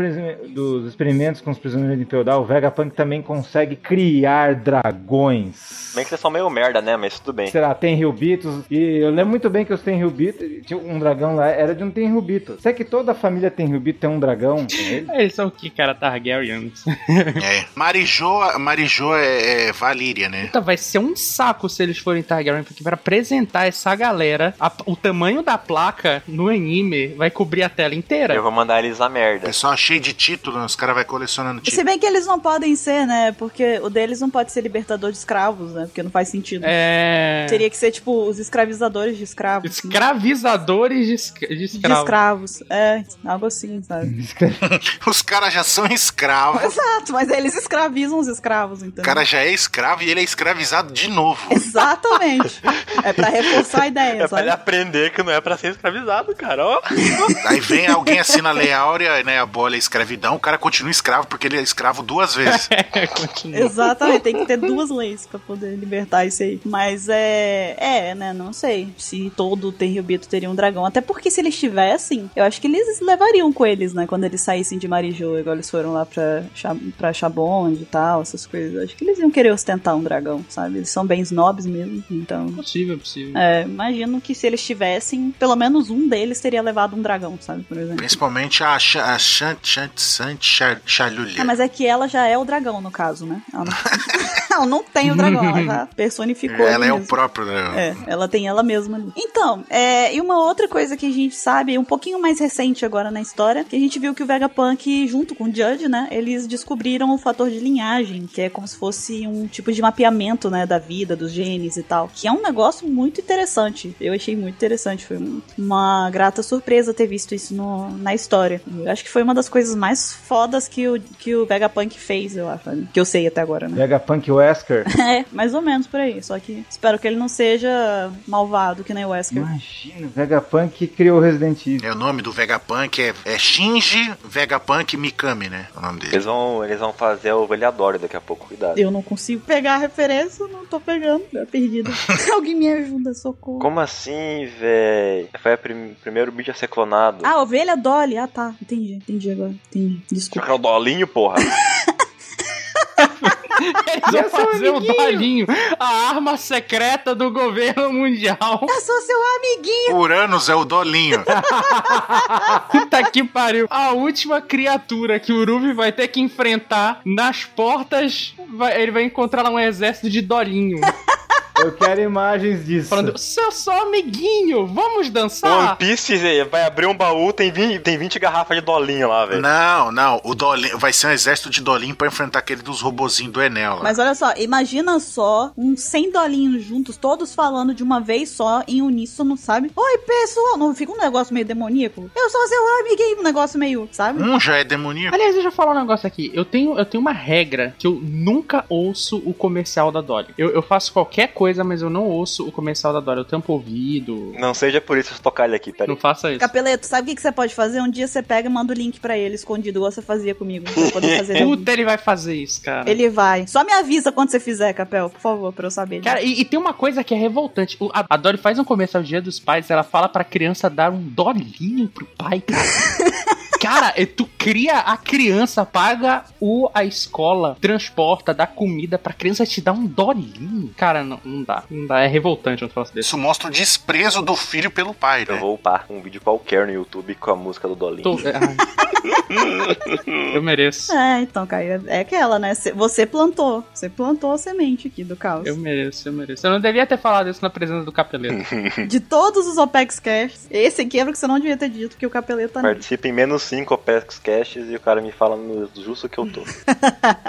dos experimentos com os prisioneiros de Feudal, o Vegapunk também consegue criar dragões. Bem que vocês são meio merda, né? Mas tudo bem. Sei lá, tem Ryubitos. E eu lembro muito bem que os Tenryubitos, tinha um dragão lá, era de um Tenryubito. Será que toda a família Tenryubito tem um dragão? com ele? Eles são o que, cara? Targaryens. É. Marijô, Marijô é, é Valíria, né? Puta, vai ser um saco se eles forem Targaryen, porque para apresentar essa galera, a- o tamanho da placa no anime vai cobrir a tela inteira. Eu vou mandar eles a O merda. pessoal cheio de título, né? os caras vai colecionando Se título. bem que eles não podem ser, né? Porque o deles não pode ser libertador de escravos, né? Porque não faz sentido. É. Teria que ser, tipo, os escravizadores de escravos. Escravizadores de, escra- de De escravos. escravos. É, algo assim, sabe? Os caras já são escravos. Exato, mas eles escravizam os escravos, O então. cara já é escravo e ele é escravizado de novo. Exatamente. É pra reforçar a ideia, É pra sabe? ele aprender que não é pra ser escravizado, cara. Ó. Aí vem alguém assina a Lei Áurea, né? Abole a escravidão, o cara continua escravo porque ele é escravo duas vezes. Continua. Exatamente, tem que ter duas leis pra poder libertar isso aí. Mas é. É, né? Não sei se todo Tenryubito teria um dragão. Até porque se eles tivessem, eu acho que eles levariam com eles, né? Quando eles saíssem de Marijô, igual eles foram lá pra, pra Chabond e tal, essas coisas. Eu acho que eles iam querer ostentar um dragão, sabe? Eles são bem snobs mesmo, então. Possível, possível. É, imagino que se eles tivessem, pelo menos um deles teria levado um dragão, sabe? Por exemplo. Principalmente a, a Chant Chant Sant Cha- Chalulha. Ah, mas é que ela já é o dragão, no caso, né? Ela não, ela não tem o dragão, ela já personificou. Ela é o mesmo. próprio dragão. É, ela tem ela mesma ali. Então, é, e uma outra coisa que a gente sabe, um pouquinho mais recente agora na história, que a gente viu que o Vegapunk, junto com o Judge, né, eles descobriram o fator de linhagem, que é como se fosse um tipo de mapeamento, né, da vida, dos genes e tal, que é um negócio muito interessante. Eu achei muito interessante, foi um- uma grata surpresa ter visto isso no- na história. Eu acho que foi uma das coisas mais fodas que o, que o Vegapunk fez, eu acho, que eu sei até agora, né. Vegapunk Wesker. É, mais ou menos por aí. Só que espero que ele não seja malvado que nem o Wesker. Imagina, Vegapunk criou Resident Evil. É, o nome do Vegapunk é, é Shinji Vegapunk Mikami, né? É o nome dele. Eles vão, eles vão fazer o velhadório daqui a pouco, cuidado. Eu não consigo pegar a referência, não tô pegando. É perdida. Alguém me ajuda, socorro. Como assim, véi? Foi o prim primeiro bicho a ser clonado. Ah, ovelha Dolly. Ah, tá. Entendi, entendi agora. Entendi. Desculpa. que é o dolinho, porra. Eles vão fazer o Dolinho, a arma secreta do governo mundial. Eu sou seu amiguinho. Uranus é o Dolinho. Puta que pariu. A última criatura que o Ruby vai ter que enfrentar nas portas, vai- ele vai encontrar lá um exército de Dolinho. Eu quero imagens disso. Falando, seu só amiguinho, vamos One dançar? Piece Zé, vai abrir um baú, tem 20, tem 20 garrafas de dolinho lá, velho. não, não. O Dolinho vai ser um exército de Dolinho pra enfrentar aquele dos robozinhos do Enel lá. Mas olha só, imagina só uns 100 dolinhos juntos, todos falando de uma vez só, em uníssono, sabe? Oi, pessoal. Não fica um negócio meio demoníaco? Eu sou seu amiguinho, um negócio meio, sabe? Um já é demoníaco. Aliás, deixa eu falar um negócio aqui. Eu tenho, eu tenho uma regra que eu nunca ouço o comercial da Dolly. Eu, eu faço qualquer coisa, mas eu não ouço o comercial da Dolly. Eu tampo o ouvido. Não seja por isso tocar ele aqui, peraí. Não faça isso. Capeleto, sabe o que, que você pode fazer? Um dia você pega e manda o link pra ele escondido, igual você fazia comigo. Pra poder fazer. Puta, ele vai fazer isso, cara. Ele vai. Só me avisa quando você fizer, Capel, por favor, pra eu saber. Cara, e, e tem uma coisa que é revoltante. O- a, a Dory faz um comercial Dia dos Pais, ela fala pra criança dar um dolinho pro pai, cara. Cara, tu cria a criança, paga o a escola, transporta, dá comida pra criança te dar um dolinho. Cara, não, não dá. Não dá. É revoltante um troço desse. Isso mostra o desprezo do filho pelo pai, Eu né? vou upar um vídeo qualquer no YouTube com a música do Dolinho. Tô- é. Eu mereço. É, então, Caio, é aquela, né? Cê- Você plantou. Você plantou a semente aqui do caos. Eu mereço, eu mereço. Eu não devia ter falado isso na presença do capeleto. De todos os OPEX Cash, esse aqui é o que você não devia ter dito, que o capeleto tá nele. Participa em menos 5 OPEX Caches e o cara me fala no justo que eu tô.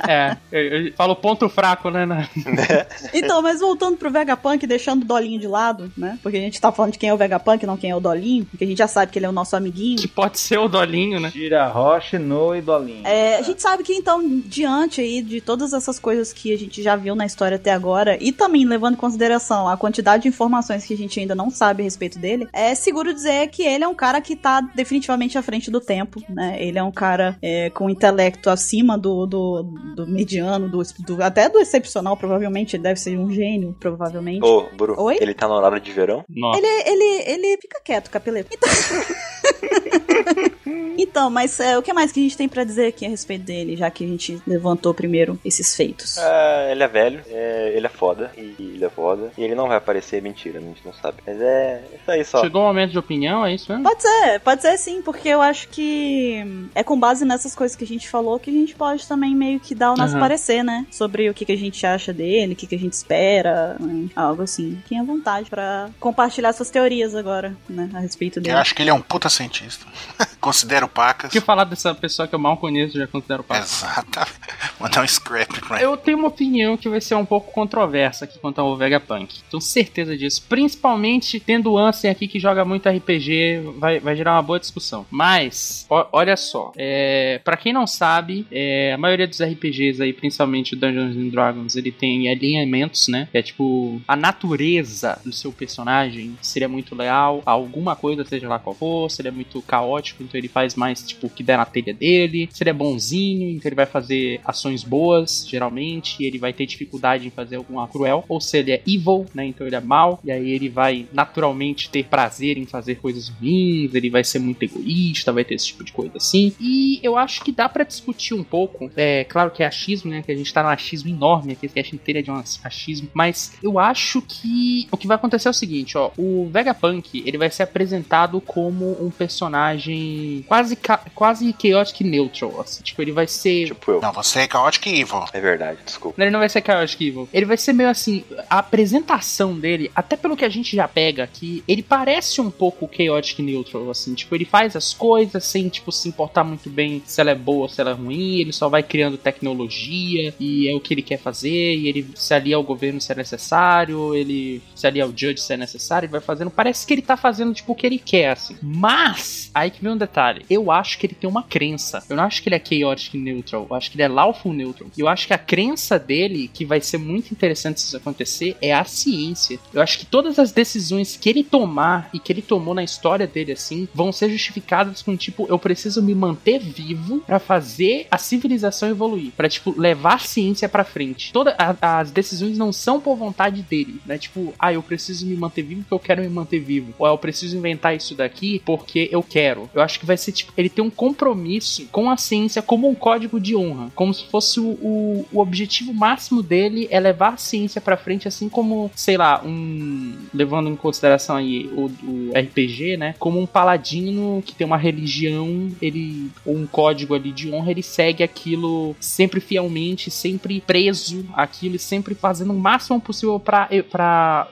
É, eu, eu falo ponto fraco, né? na- Então, mas voltando pro Vegapunk, deixando o Dolinho de lado, né? Porque a gente tá falando de quem é o Vegapunk, não quem é o Dolinho, porque a gente já sabe que ele é o nosso amiguinho. Que pode ser o dolinho, né? Tira Roche, No e Dolinho. É, a gente sabe que então, diante aí de todas essas coisas que a gente já viu na história até agora, e também levando em consideração a quantidade de informações que a gente ainda não sabe a respeito dele, é seguro dizer que ele é um cara que tá definitivamente à frente do tempo, né? Ele é um cara é, com intelecto acima do, do, do mediano, do, do- até do excepcional, provavelmente. Ele deve ser um gênio, provavelmente. Ô, Bru, Oi? ele tá no horário de verão? Nossa. Ele, ele, ele fica quieto, capeleto. Então... então, mas é, o que mais que a gente tem pra dizer aqui a respeito dele, já que a gente levantou primeiro esses feitos? É, ele é velho, é, ele é foda, e ele é foda, e ele não vai aparecer, é mentira, a gente não sabe. Mas é isso aí só. Chegou o momento de opinião, é isso mesmo? Pode ser, pode ser sim, porque eu acho que é com base nessas coisas que a gente falou que a gente pode também meio que dar o nosso Aham. parecer, né? Sobre o que, que a gente acha dele, o que, que a gente espera, né? algo assim. Fiquem à vontade pra compartilhar suas teorias agora, né? A respeito dele. Eu acho que ele é um puta cientista. Considero pacas. O que falar dessa pessoa que eu mal conheço já considero papo? Exatamente. Mandar um scrap pra ele. Eu tenho uma opinião que vai ser um pouco controversa aqui quanto ao Vegapunk. Tenho certeza disso. Principalmente tendo o Ansem aqui que joga muito RPG, vai, vai gerar uma boa discussão. Mas, ó- olha só. É, para quem não sabe, é, a maioria dos RPGs aí, principalmente o Dungeons and Dragons, ele tem alinhamentos, né? É tipo, a natureza do seu personagem seria muito leal a alguma coisa, seja lá qual for, seria muito caótico, então ele faz mais tipo o que der na telha dele, seria bonzinho, então ele vai fazer ações boas, geralmente, e ele vai ter dificuldade em fazer alguma cruel, ou se ele é evil, né? Então ele é mal, e aí ele vai naturalmente ter prazer em fazer coisas ruins, ele vai ser muito egoísta, vai ter esse tipo de coisa assim. E eu acho que dá pra discutir um pouco. É claro que é achismo, né? Que a gente tá num achismo enorme, aqui esse cast inteiro é de um achismo, mas eu acho que o que vai acontecer é o seguinte, ó, o Vegapunk, ele vai ser apresentado como um personagem quase quase chaotic neutral, assim, tipo, ele vai ser Tipo eu. Não, você é Chaotic Evil. É verdade, desculpa. ele não vai ser Chaotic Evil. Ele vai ser meio assim. A apresentação dele, até pelo que a gente já pega aqui, ele parece um pouco Chaotic Neutral, assim. Tipo, ele faz as coisas sem, tipo, se importar muito bem se ela é boa ou se ela é ruim. Ele só vai criando tecnologia e é o que ele quer fazer. E ele se alia ao governo se é necessário. Ele se alia ao judge se é necessário. Ele vai fazendo. Parece que ele tá fazendo, tipo, o que ele quer, assim. Mas, aí que vem um detalhe. Eu acho que ele tem uma crença. Eu não acho que ele é Chaotic Neutral. Eu acho que ele é Lawful Neutral. E eu acho que a crença dele, que vai ser muito interessante se isso acontecer, é a ciência. Eu acho que todas as decisões que ele tomar e que ele tomou na história dele, assim, vão ser justificadas com tipo, eu preciso me manter vivo pra fazer a civilização evoluir. Pra, tipo, levar a ciência pra frente. Todas as decisões não são por vontade dele, né? Tipo, ah, eu preciso me manter vivo porque eu quero me manter vivo. Ou ah, eu preciso inventar isso daqui porque eu quero. Eu acho que vai ser, tipo, ele tem um compromisso com a ciência como um código de honra. Como se fosse o, o, o objetivo máximo dele é levar a ciência pra frente, assim como, sei lá, um. Levando em consideração aí o, o RPG, né? Como um paladino que tem uma religião, ele. ou um código ali de honra, ele segue aquilo sempre fielmente, sempre preso àquilo e sempre fazendo o máximo possível pra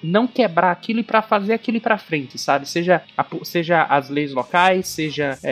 não quebrar aquilo e pra fazer aquilo pra frente, sabe? Seja, a- seja as leis locais, seja é,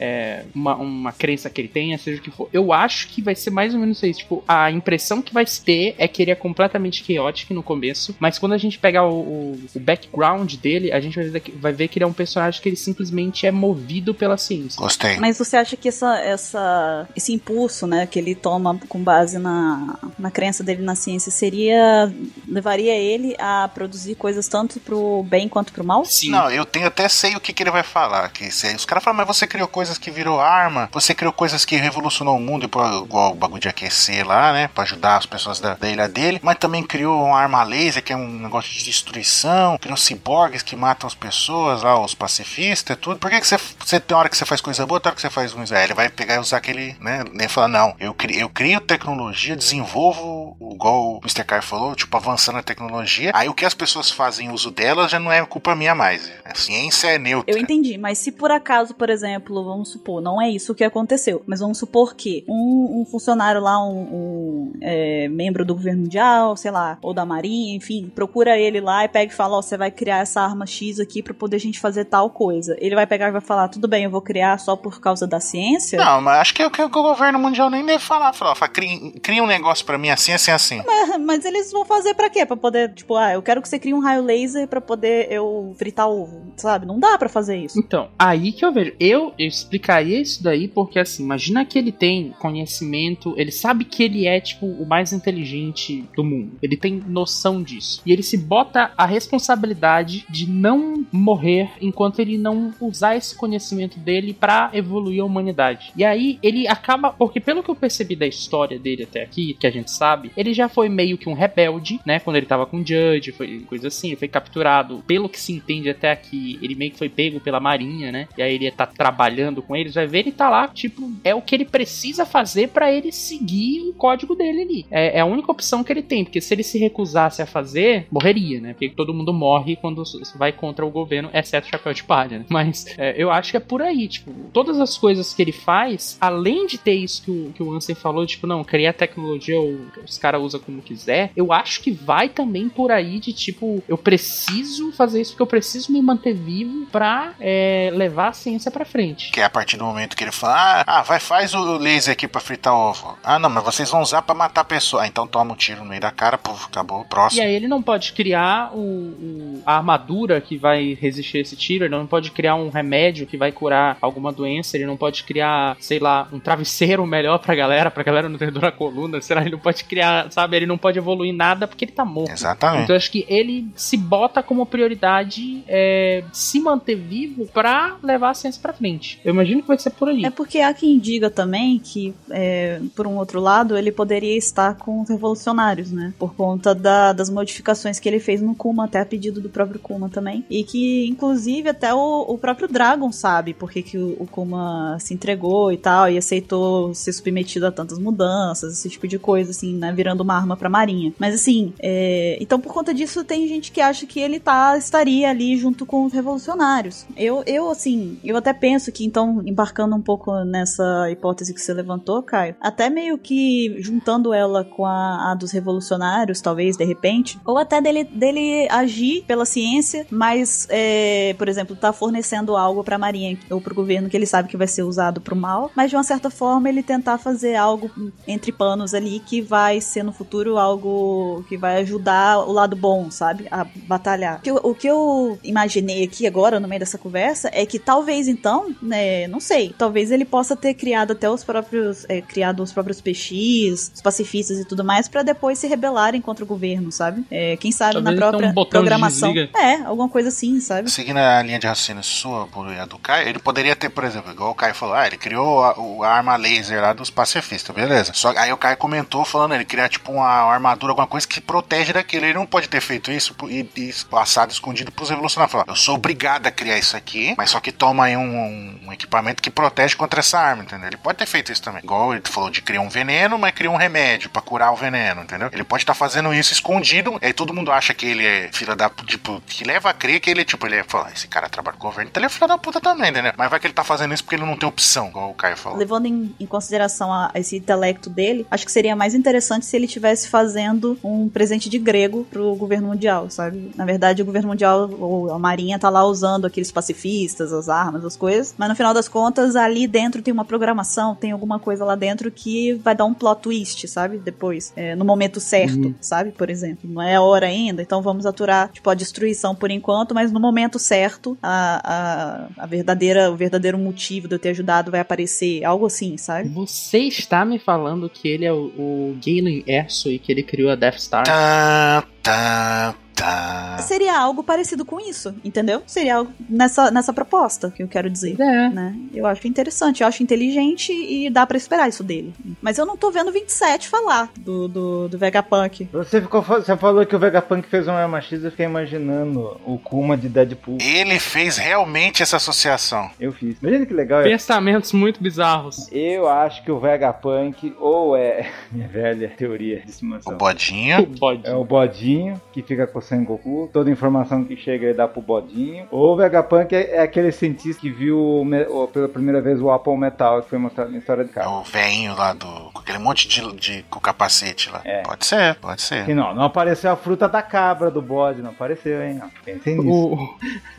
é, uma, uma crença que ele tenha, seja o que for. Eu acho que vai ser mais ou menos isso. Tipo, a impressão que vai se ter é que ele é completamente chaotic no começo, mas quando a gente pegar o, o- o background dele, a gente vai ver, que, vai ver que ele é um personagem que ele simplesmente é movido pela ciência. Gostei. Mas você acha que essa, essa, esse impulso, né, que ele toma com base na, na crença dele na ciência seria levaria ele a produzir coisas tanto pro bem quanto pro mal? Sim. Não, eu tenho até sei o que, que ele vai falar. Que se- os caras falam, mas você criou coisas que virou arma, você criou coisas que revolucionou o mundo, igual o bagulho de aquecer lá, né? Pra ajudar as pessoas da, da ilha dele. Mas também criou uma arma laser, que é um negócio de destruição. Criou ciborgues que matam as pessoas lá, os pacifistas e tudo. Por que, você, você tem hora que você faz coisa boa, tem hora que você faz ruim? Aí ele vai pegar e usar aquele, né? Nem falar, não, eu crio, eu crio tecnologia, desenvolvo, igual o Mr. Kai falou, tipo, avançando a tecnologia. Aí o que as pessoas fazem uso dela já não é culpa minha mais. A ciência é neutra. Eu entendi, mas se por acaso, por exemplo, vamos supor, não é isso que aconteceu, mas vamos supor que um, um funcionário lá, um, um é, membro do governo mundial, sei lá, ou da marinha, enfim, procura ele lá e pega e fala, ó, oh, você vai criar essa arma X aqui para poder a gente fazer tal coisa. Ele vai pegar e vai falar, tudo bem, eu vou criar só por causa da ciência? Não, mas acho que, o, que o governo mundial nem deve falar, falar, fala, cria, cria um negócio para mim assim, assim, assim. Mas, mas eles vão fazer para quê? Para poder, tipo, ah, eu quero que você crie um raio laser para poder eu fritar ovo, sabe? Não dá para fazer isso. Então, aí que eu vejo. Eu, eu explicaria isso daí porque, assim, imagina que ele tem conhecimento, ele sabe que ele é, tipo, o mais inteligente do mundo. Ele tem noção disso. E ele se bota a responsabilidade de não morrer enquanto ele não usar esse conhecimento dele para evoluir a humanidade. E aí ele acaba, porque pelo que eu percebi da história dele até aqui, que a gente sabe, ele já foi meio que um rebelde, né? Quando ele tava com o Judge, foi coisa assim, ele foi capturado. Pelo que se entende até aqui, ele meio que foi pego pela marinha, né? E aí ele tá trabalhando com eles, vai ver ele tá lá, tipo, é o que ele precisa fazer para ele seguir o código dele ali. É, é, a única opção que ele tem, porque se ele se recusasse a fazer, morreria, né? Porque todo mundo morre quando vai contra o governo, exceto o chapéu de palha, né? Mas é, eu acho que é por aí, tipo, todas as coisas que ele faz, além de ter isso que o, que o Ansem falou, tipo, não, criar tecnologia ou os caras usam como quiser, eu acho que vai também por aí de tipo, eu preciso fazer isso porque eu preciso me manter vivo pra é, levar a ciência pra frente. Que é a partir do momento que ele fala, ah, vai, faz o laser aqui pra fritar ovo. Ah, não, mas vocês vão usar pra matar a pessoa. Ah, então toma um tiro no meio da cara, puf, acabou, próximo. E aí ele não pode criar o, o, a armadura que vai resistir a esse tiro, ele não pode criar um remédio que vai curar alguma doença, ele não pode criar, sei lá, um travesseiro melhor pra galera, pra galera não ter dor na coluna, será? Ele não pode criar, sabe? Ele não pode evoluir nada porque ele tá morto. Exatamente. Então acho que ele se bota como prioridade é, se manter vivo pra levar a ciência pra frente. Eu imagino que vai ser por aí. É porque há quem diga também que, é, por um outro lado, ele poderia estar com os revolucionários, né? Por conta da, das modificações que ele fez no Kuma, até a pedido do próprio Kuma também. E que, inclusive, até o, o próprio Dragon sabe porque que o, o Kuma se entregou e tal, e aceitou ser submetido a tantas mudanças, esse tipo de coisa, assim, né? Virando uma arma pra marinha. Mas assim, é... então por conta disso tem gente que acha que ele tá, estaria ali junto com os revolucionários. Eu, eu assim, eu até penso que então, embarcando um pouco nessa hipótese que você levantou, Caio, até meio que juntando ela com a, a dos revolucionários, talvez, de repente, ou até dele, dele agir pela ciência, mas, é, por exemplo, tá fornecendo algo pra marinha ou pro governo que ele sabe que vai ser usado pro mal, mas de uma certa forma ele tentar fazer algo entre panos ali que vai ser no futuro algo que vai ajudar o lado bom, sabe? A batalhar. O que eu, o que eu imaginei aqui agora, no meio dessa conversa, é que talvez então, né, não sei, talvez ele possa ter criado até os próprios, é, criado os próprios PX, os pacifistas e tudo mais, para depois se rebelarem contra o governo, sabe? É, quem sabe Talvez na própria um programação. É, alguma coisa assim, sabe? Seguindo a linha de raciocínio sua, por a do Kai, ele poderia ter, por exemplo, igual o Kai falou, ah, ele criou a, a arma laser lá dos pacifistas, beleza. Só aí o Kai comentou falando, ele criar tipo uma armadura, alguma coisa que protege daquilo. Ele não pode ter feito isso e, e passado escondido pros revolucionários. Falar, eu sou obrigado a criar isso aqui, mas só que toma aí um, um, equipamento que protege contra essa arma, entendeu? Ele pode ter feito isso também. Igual ele falou de criar um veneno, mas criar um remédio para curar o veneno, entendeu? Ele pode estar tá fazendo isso escondido, aí todo mundo acha que ele é filha da. Tipo, que leva a crer que ele, tipo, ele é. Fala, esse cara trabalha com o governo, então ele é filha da puta também, entendeu? Mas vai que ele tá fazendo isso porque ele não tem opção, igual o Caio falou. Levando em, em consideração a, esse intelecto dele, acho que seria mais interessante se ele tivesse fazendo um presente de grego pro governo mundial, sabe? Na verdade, o governo mundial, ou a marinha, tá lá usando aqueles pacifistas, as armas, as coisas, mas no final das contas, ali dentro tem uma programação, tem alguma coisa lá dentro que vai dar um plot twist, sabe? Depois, é, no momento certo, uhum. sabe? Por exemplo, não é a hora ainda, então vamos aturar, tipo, a destruição por enquanto, mas no momento certo, a, a, a verdadeira, o verdadeiro motivo de eu ter ajudado vai aparecer, algo assim, sabe? Você está me falando que ele é o, o Galen Erso e que ele criou a Death Star? Tá, tá, Tá. Seria algo parecido com isso, entendeu? Seria algo nessa, nessa proposta que eu quero dizer. É. Né? Eu acho interessante, eu acho inteligente e dá pra esperar isso dele. Mas eu não tô vendo 27 falar do, do, do Vegapunk. Você, ficou, você falou que o Vegapunk fez um arma X, eu fiquei imaginando o Kuma de Deadpool. Ele fez realmente essa associação. Eu fiz. Imagina que legal. é. Pensamentos muito bizarros. Eu acho que o Vegapunk ou é minha velha teoria de O estimação. O bodinho. É o bodinho que fica com Sengoku, toda informação que chega ele dá pro bodinho. Ou o Vegapunk é, é aquele cientista que viu o me- o- pela primeira vez o Apple Metal que foi mostrado na história de É cara. o veinho lá do. com aquele monte de. de com o capacete lá. É. Pode ser, pode ser. Que não, não apareceu a fruta da cabra do bode, não apareceu, hein? Não, pensem nisso. O,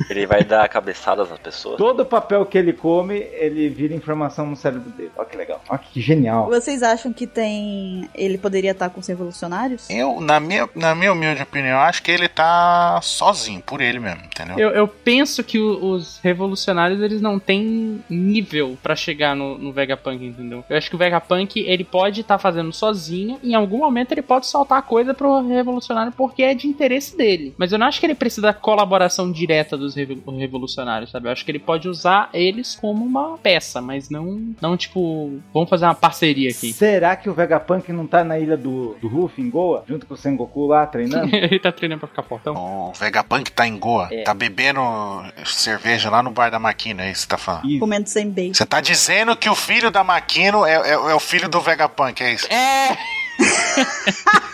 Ele vai dar cabeçadas nas pessoas. Todo papel que ele come, ele vira informação no cérebro dele. Olha que legal. Olha que genial. Vocês acham que tem. Ele poderia estar com os revolucionários? Eu, na minha, na minha humilde opinião, acho que ele tá sozinho, por ele mesmo, entendeu? eu, eu penso que o- os revolucionários eles não têm nível pra chegar no, no Vegapunk, entendeu? Eu acho que o Vegapunk ele pode estar fazendo sozinho e em algum momento ele pode soltar coisa pro revolucionário porque é de interesse dele. Mas eu não acho que ele precisa da colaboração direta dos revo- revolucionários, sabe? Eu acho que ele pode usar eles como uma peça, mas não, não tipo, vamos fazer uma parceria aqui. Será que o Vegapunk não tá na ilha do, do Ruff, em Goa? Junto com o Sengoku lá, treinando? ele tá treinando pra ficar fortão. O Vegapunk tá em Goa, É. tá bebendo cerveja lá no bar da Maquina, é isso que você tá falando. Isso. Comendo sem bem. Você tá dizendo que o filho da Maquino é, é- é o filho do Vegapunk, é isso? É!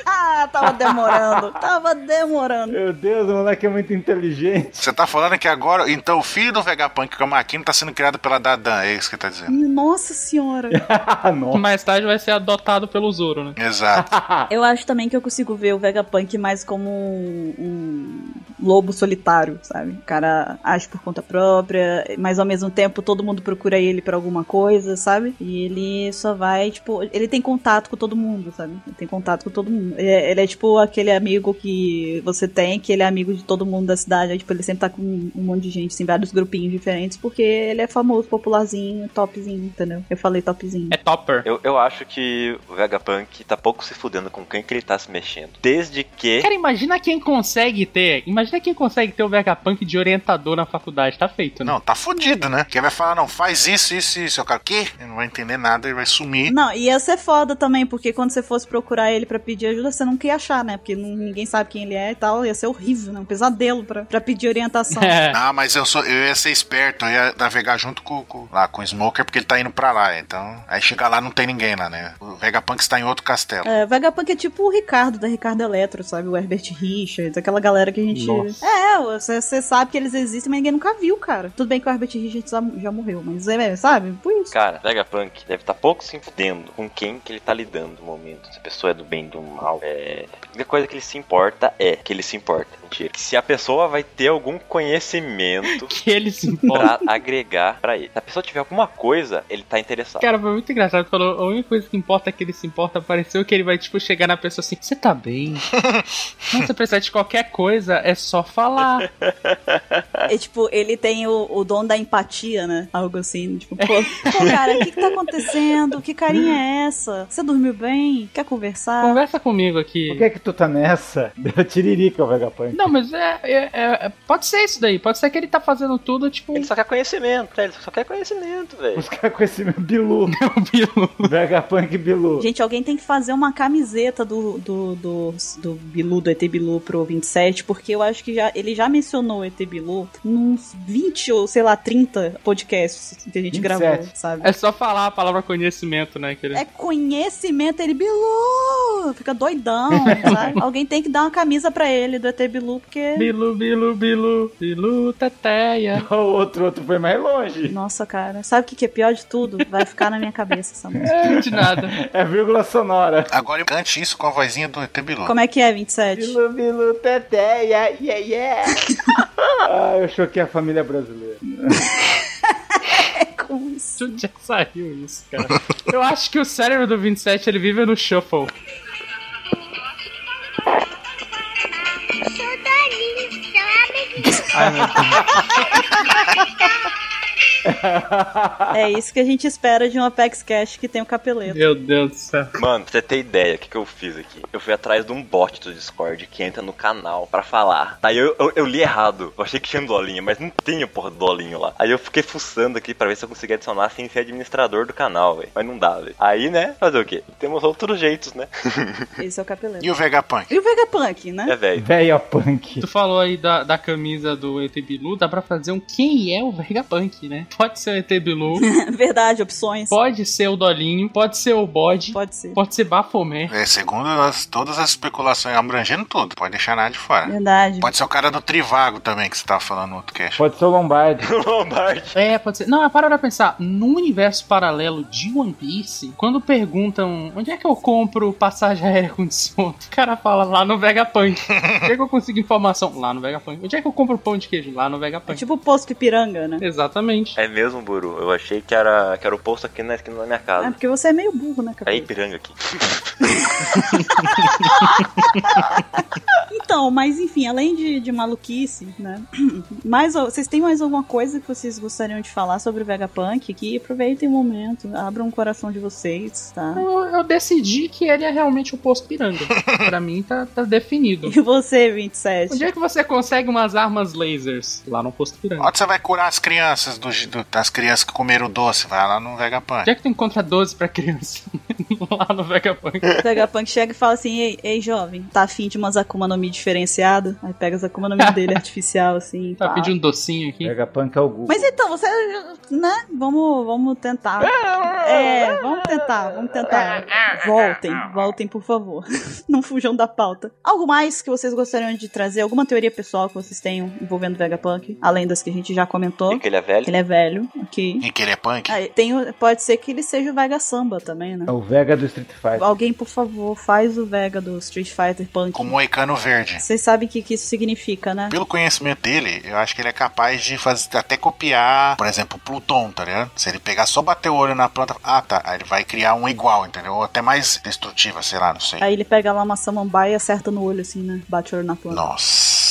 Ah, tava demorando. tava demorando. Meu Deus, o moleque é muito inteligente. Você tá falando que agora, então, o filho do Vegapunk, que é o Maquino, tá sendo criado pela Dadan, é isso que tá dizendo? Nossa senhora. Nossa. Mais tarde vai ser adotado pelo Zoro, né? Exato. Eu acho também que eu consigo ver o Vegapunk mais como um, um lobo solitário, sabe? O cara age por conta própria, mas ao mesmo tempo todo mundo procura ele pra alguma coisa, sabe? E ele só vai, tipo, ele tem contato com todo mundo, sabe? Ele tem contato com todo mundo. Ele é, ele é tipo aquele amigo que você tem, que ele é amigo de todo mundo da cidade. Aí, tipo, ele sempre tá com um monte de gente, assim, vários grupinhos diferentes, porque ele é famoso, popularzinho, topzinho, entendeu? Eu falei topzinho. É topper. Eu, eu acho que o Vegapunk tá pouco se fudendo com quem que ele tá se mexendo. Desde que. Cara, imagina quem consegue ter. Imagina quem consegue ter o Vegapunk de orientador na faculdade. Tá feito, né? Não, tá fudido, né? Quem vai falar, não, faz isso, isso, isso. O cara, o quê? Ele não vai entender nada, ele vai sumir. Não, ia ser foda também, porque quando você fosse procurar ele pra pedir ajuda, você nunca ia achar, né? Porque não- ninguém sabe quem ele é e tal. Ia ser horrível, né? Um pesadelo pra, pra pedir orientação. É. Ah, mas eu, sou, eu ia ser esperto, eu ia navegar junto com, com- lá, com o Smoker, porque ele tá indo pra lá, então... Aí chegar lá não tem ninguém lá, né? O Vegapunk está em outro castelo. É, Vegapunk é tipo o Ricardo, da Ricardo Eletro, sabe? O Herbert Richards, aquela galera que a gente. Nossa. É, você, você sabe que eles existem, mas ninguém nunca viu, cara. Tudo bem que o Herbert Richards já, já morreu, mas é, sabe? Por isso. Cara, Vegapunk deve estar pouco se fudendo com quem que ele tá lidando no momento. Se a pessoa é do bem, do mal. É. A única coisa que ele se importa é que ele se importa. Se a pessoa vai ter algum conhecimento Que ele se importa. pra agregar pra ele. Se a pessoa tiver alguma coisa, ele tá interessado. Cara, foi muito engraçado. Falou, a única coisa que importa é que ele se importa. Pareceu que ele vai, tipo, chegar na pessoa assim: Você tá bem? Não, se precisar de qualquer coisa, é só falar. É tipo, ele tem o, o dom da empatia, né? Algo assim, tipo, pô, pô cara, o que, que tá acontecendo? Que carinha é essa? Você dormiu bem? Quer conversar? Conversa comigo aqui. Por que é que tu tá nessa? Deu tiririca o Vegapunk. Não, mas é, é- é- Pode ser isso daí. Pode ser que ele tá fazendo tudo, tipo. Ele só quer conhecimento, né? Ele só quer conhecimento, velho. Os caras esse Bilu. o Bilu. Vegapunk Bilu. Gente, alguém tem que fazer uma camiseta do, do, do, do Bilu, do ET Bilu pro 27, porque eu acho que já, ele já mencionou o ET Bilu nos 20 ou, sei lá, 30 podcasts que a gente 27. gravou, sabe? É só falar a palavra conhecimento, né? Que ele... É conhecimento, ele Bilu! Fica doidão, sabe? Alguém tem que dar uma camisa pra ele do ET Bilu, porque. Bilu, bilu, bilu, bilu, teteia. O outro, outro foi mais longe. Nossa, cara, sabe o que que é pior de tudo? Vai ficar na minha cabeça essa música. É, de nada. É vírgula sonora. Agora cante isso com a vozinha do ET Bilu. Como é que é, 27? Bilu, bilu, teteia, yeah, yeah. ah, eu choquei a família brasileira. Com isso. De onde que saiu isso, cara? Eu acho que o cérebro do 27 ele vive no shuffle. Ai, meu Deus. É isso que a gente espera de um Apex Cash que tem o capeleto. Meu Deus do céu. Mano, pra você ter ideia, o que, que eu fiz aqui? Eu fui atrás de um bot do Discord que entra no canal pra falar. Daí eu, eu, eu li errado. Eu achei que tinha um dolinho, mas não tinha porra do dolinho lá. Aí eu fiquei fuçando aqui pra ver se eu conseguia adicionar sem ser administrador do canal, velho. Mas não dá, velho. Aí, né, fazer o quê? Temos outros jeitos, né? Esse é o capeleto. E o Vegapunk? E o Vegapunk, né? É, velho. Véia punk. Tu falou aí da, da camisa do ET Bilu, dá pra fazer um quem é o Vegapunk, né? Pode ser o ET Bilu, Verdade, opções. pode ser o Dolinho, pode ser o Bode, Pode ser. pode ser Bafomé. É, segundo as- todas as especulações, abrangendo tudo, pode deixar nada de fora. Verdade. Pode ser o cara do Trivago também, que você tava falando no outro cast. Pode ser o Lombardi. Lombardi. É, pode ser. Não, para pra pensar. No universo paralelo de One Piece, quando perguntam onde é que eu compro passagem aérea com desconto, o cara fala lá no Vegapunk. onde é que eu consigo informação? Lá no Vegapunk. Onde é que eu compro pão de queijo? Lá no É Vegapunk. tipo o posto Ipiranga, né? Exatamente. É mesmo, Buru. Eu achei que era, que era o posto aqui na esquina da minha É casa. porque você é meio burro, né, É capeleto? Ipiranga aqui. Então, mas enfim, além de, de maluquice, né? Mais, vocês têm mais alguma coisa que vocês gostariam de falar sobre o Vegapunk aqui? Aproveitem o momento, abram o coração de vocês, tá? Eu, eu decidi que ele é realmente o posto piranga. pra mim tá, tá definido. E você, 27? Onde é que você consegue umas armas lasers? Lá no posto piranga. Onde você vai curar as crianças do, do- das crianças que comeram doce? Vai lá no Vegapunk. Onde é que tu encontra 12 pra criança? lá no Vegapunk. O Vegapunk chega e fala assim: Ei, ei jovem, tá afim de umas Akuma no Mi diferenciado? Aí pega as Akuma no Mi dele artificial, assim. Tá pedindo um docinho aqui. Vegapunk é o Google. Mas então, você, né? Vamos, vamos tentar. É, vamos tentar, vamos tentar. Voltem, voltem, por favor. Não fujam da pauta. Algo mais que vocês gostariam de trazer? Alguma teoria pessoal que vocês tenham envolvendo o Vegapunk? Além das que a gente já comentou. E que ele é velho. Ele é velho, ok. E que ele é punk? Ah, tem, o- pode ser que ele seja o Vega Samba também, né? É o Vega do Street Fighter. Alguém, por favor, faz o Vega do Street Fighter Punk. Com moicano verde. Vocês sabem o que, que isso significa, né? Pelo conhecimento dele, eu acho que ele é capaz de fazer, até copiar, por exemplo, Pluton, tá ligado? Se ele pegar só bater o olho na planta, ah tá, aí ele vai criar um igual, entendeu? Ou até mais destrutiva, sei lá, não sei. Aí ele pega lá uma samambaia e acerta no olho, assim, né? Bate o olho na planta. Nossa.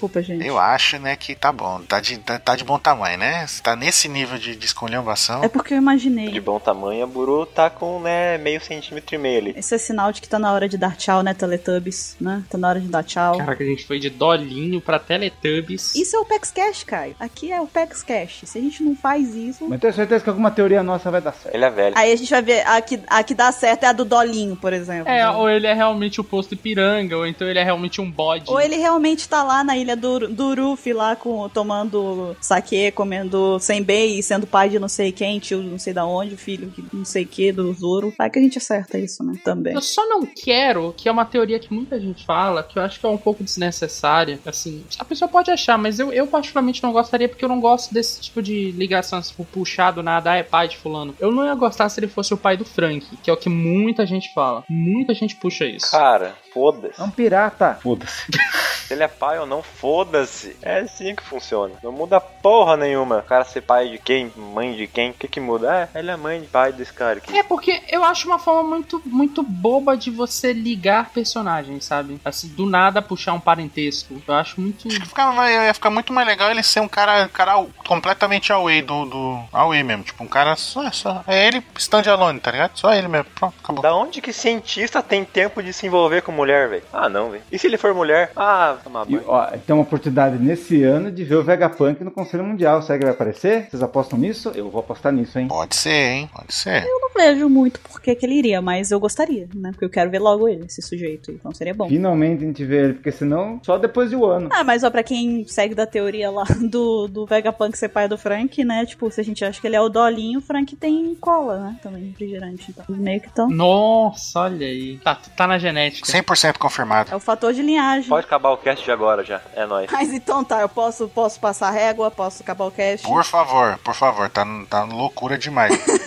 Desculpa, gente. Eu acho, né, que tá bom. Tá de, tá, tá de bom tamanho, né? Se tá nesse nível de, de esculhambação. É porque eu imaginei. De bom tamanho, a Buru tá com, né, meio centímetro e meio ali. Esse é sinal de que tá na hora de dar tchau, né, Teletubbies, né? Tá na hora de dar tchau. Caraca, a gente foi de Dolinho pra Teletubbies. Isso é o Pex Cash, Caio. Aqui é o Pex Cash. Se a gente não faz isso. Mas tenho certeza que alguma teoria nossa vai dar certo. Ele é velho. Aí a gente vai ver. A que, a que dá certo é a do Dolinho, por exemplo. É, ou ele é realmente o posto Ipiranga, ou então ele é realmente um bode. Ou ele realmente tá lá na ilha do, do Ruffy, lá com, tomando saque, comendo senbei e sendo pai de não sei quem, tio não sei da onde, filho de não sei que, do Zoro. Vai que a gente acerta isso, né? Também. Eu só não quero, que é uma teoria que muita gente fala, que eu acho que é um pouco desnecessária. Assim, a pessoa pode achar, mas eu, eu particularmente não gostaria, porque eu não gosto desse tipo de ligação, tipo, puxar do nada, ah, é pai de fulano. Eu não ia gostar se ele fosse o pai do Frank, que é o que muita gente fala. Muita gente puxa isso. Cara, foda-se. É um pirata. Foda-se. Se ele é pai ou não, foda-se. É assim que funciona. Não muda porra nenhuma. O cara ser pai de quem, mãe de quem, o que que muda? É, ele é mãe de pai desse cara aqui. É porque eu acho uma forma muito, muito boba de você ligar personagens, sabe? Assim, do nada puxar um parentesco. Eu acho muito. Fica- vai- ia ficar muito mais legal ele ser um cara, cara completamente away do, do away mesmo. Tipo, um cara só, só. É ele stand alone, tá ligado? Só ele mesmo. Pronto, acabou. Da onde que cientista tem tempo de se envolver com mulher, velho? Ah, não, velho. E se ele for mulher? Ah, tomar E, banho. ó, tem uma oportunidade nesse ano de ver o Vegapunk no Conselho Mundial. Será que vai aparecer? Vocês apostam nisso? Eu vou apostar nisso, hein? Pode ser, hein? Pode ser. Eu não vejo muito por que que ele iria, mas eu gostaria, né? Porque eu quero ver logo ele, esse sujeito. Então seria bom. Finalmente a gente vê ele, porque senão só depois de um ano. Ah, mas ó, pra quem segue da teoria lá do, do Vegapunk ser pai do Frank, né? Tipo, se a gente acha que ele é o Dolinho, o Frank tem cola, né? Também refrigerante. Então, meio que tão. Nossa, olha aí. Tá, tá na genética. 100% confirmado. É o fator de linhagem. Pode acabar o cast de agora já. É nóis. Mas então tá, eu posso, posso passar a régua, posso acabar o cast. Por favor, por favor, tá, tá loucura demais.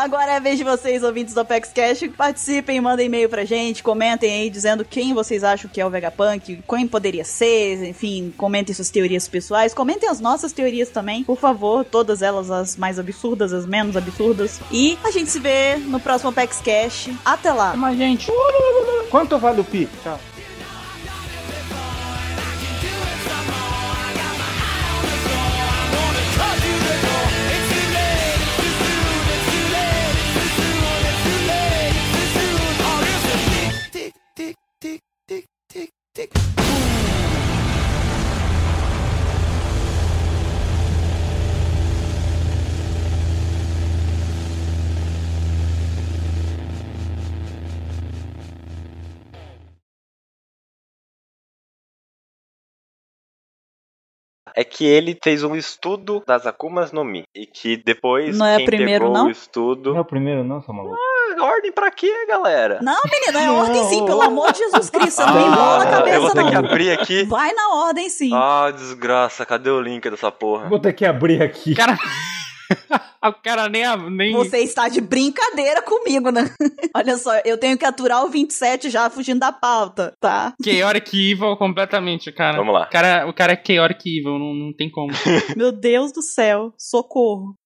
Agora é a vez de vocês, ouvintes do Apex Cash, participem, mandem e-mail pra gente, comentem aí dizendo quem vocês acham que é o Vegapunk, quem poderia ser, enfim, comentem suas teorias pessoais, comentem as nossas teorias também, por favor, todas elas as mais absurdas, as menos absurdas. E a gente se vê no próximo Apex Cash. Até lá. Mas, gente, Quanto vale o Pi? Tchau. é que ele fez um estudo das Akumas no Mi. E que depois. Não é quem primeiro, pegou não? o estudo. Não é o primeiro, não, seu maluco. Ordem pra quê, galera? Não, menino, é ordem sim, pelo amor de Jesus Cristo. Você não Ah, enrola a eu vou cabeça, ter que não. abrir aqui. Vai na ordem sim. Ah, desgraça, cadê o link dessa porra? Vou ter que abrir aqui. O cara. o cara nem. nem... Você está de brincadeira comigo, né? Olha só, eu tenho que aturar o 27 já fugindo da pauta, tá? Chaotic Evil completamente, cara. Vamos lá. O cara, o cara é Chaotic Evil, não, não tem como. Meu Deus do céu, socorro.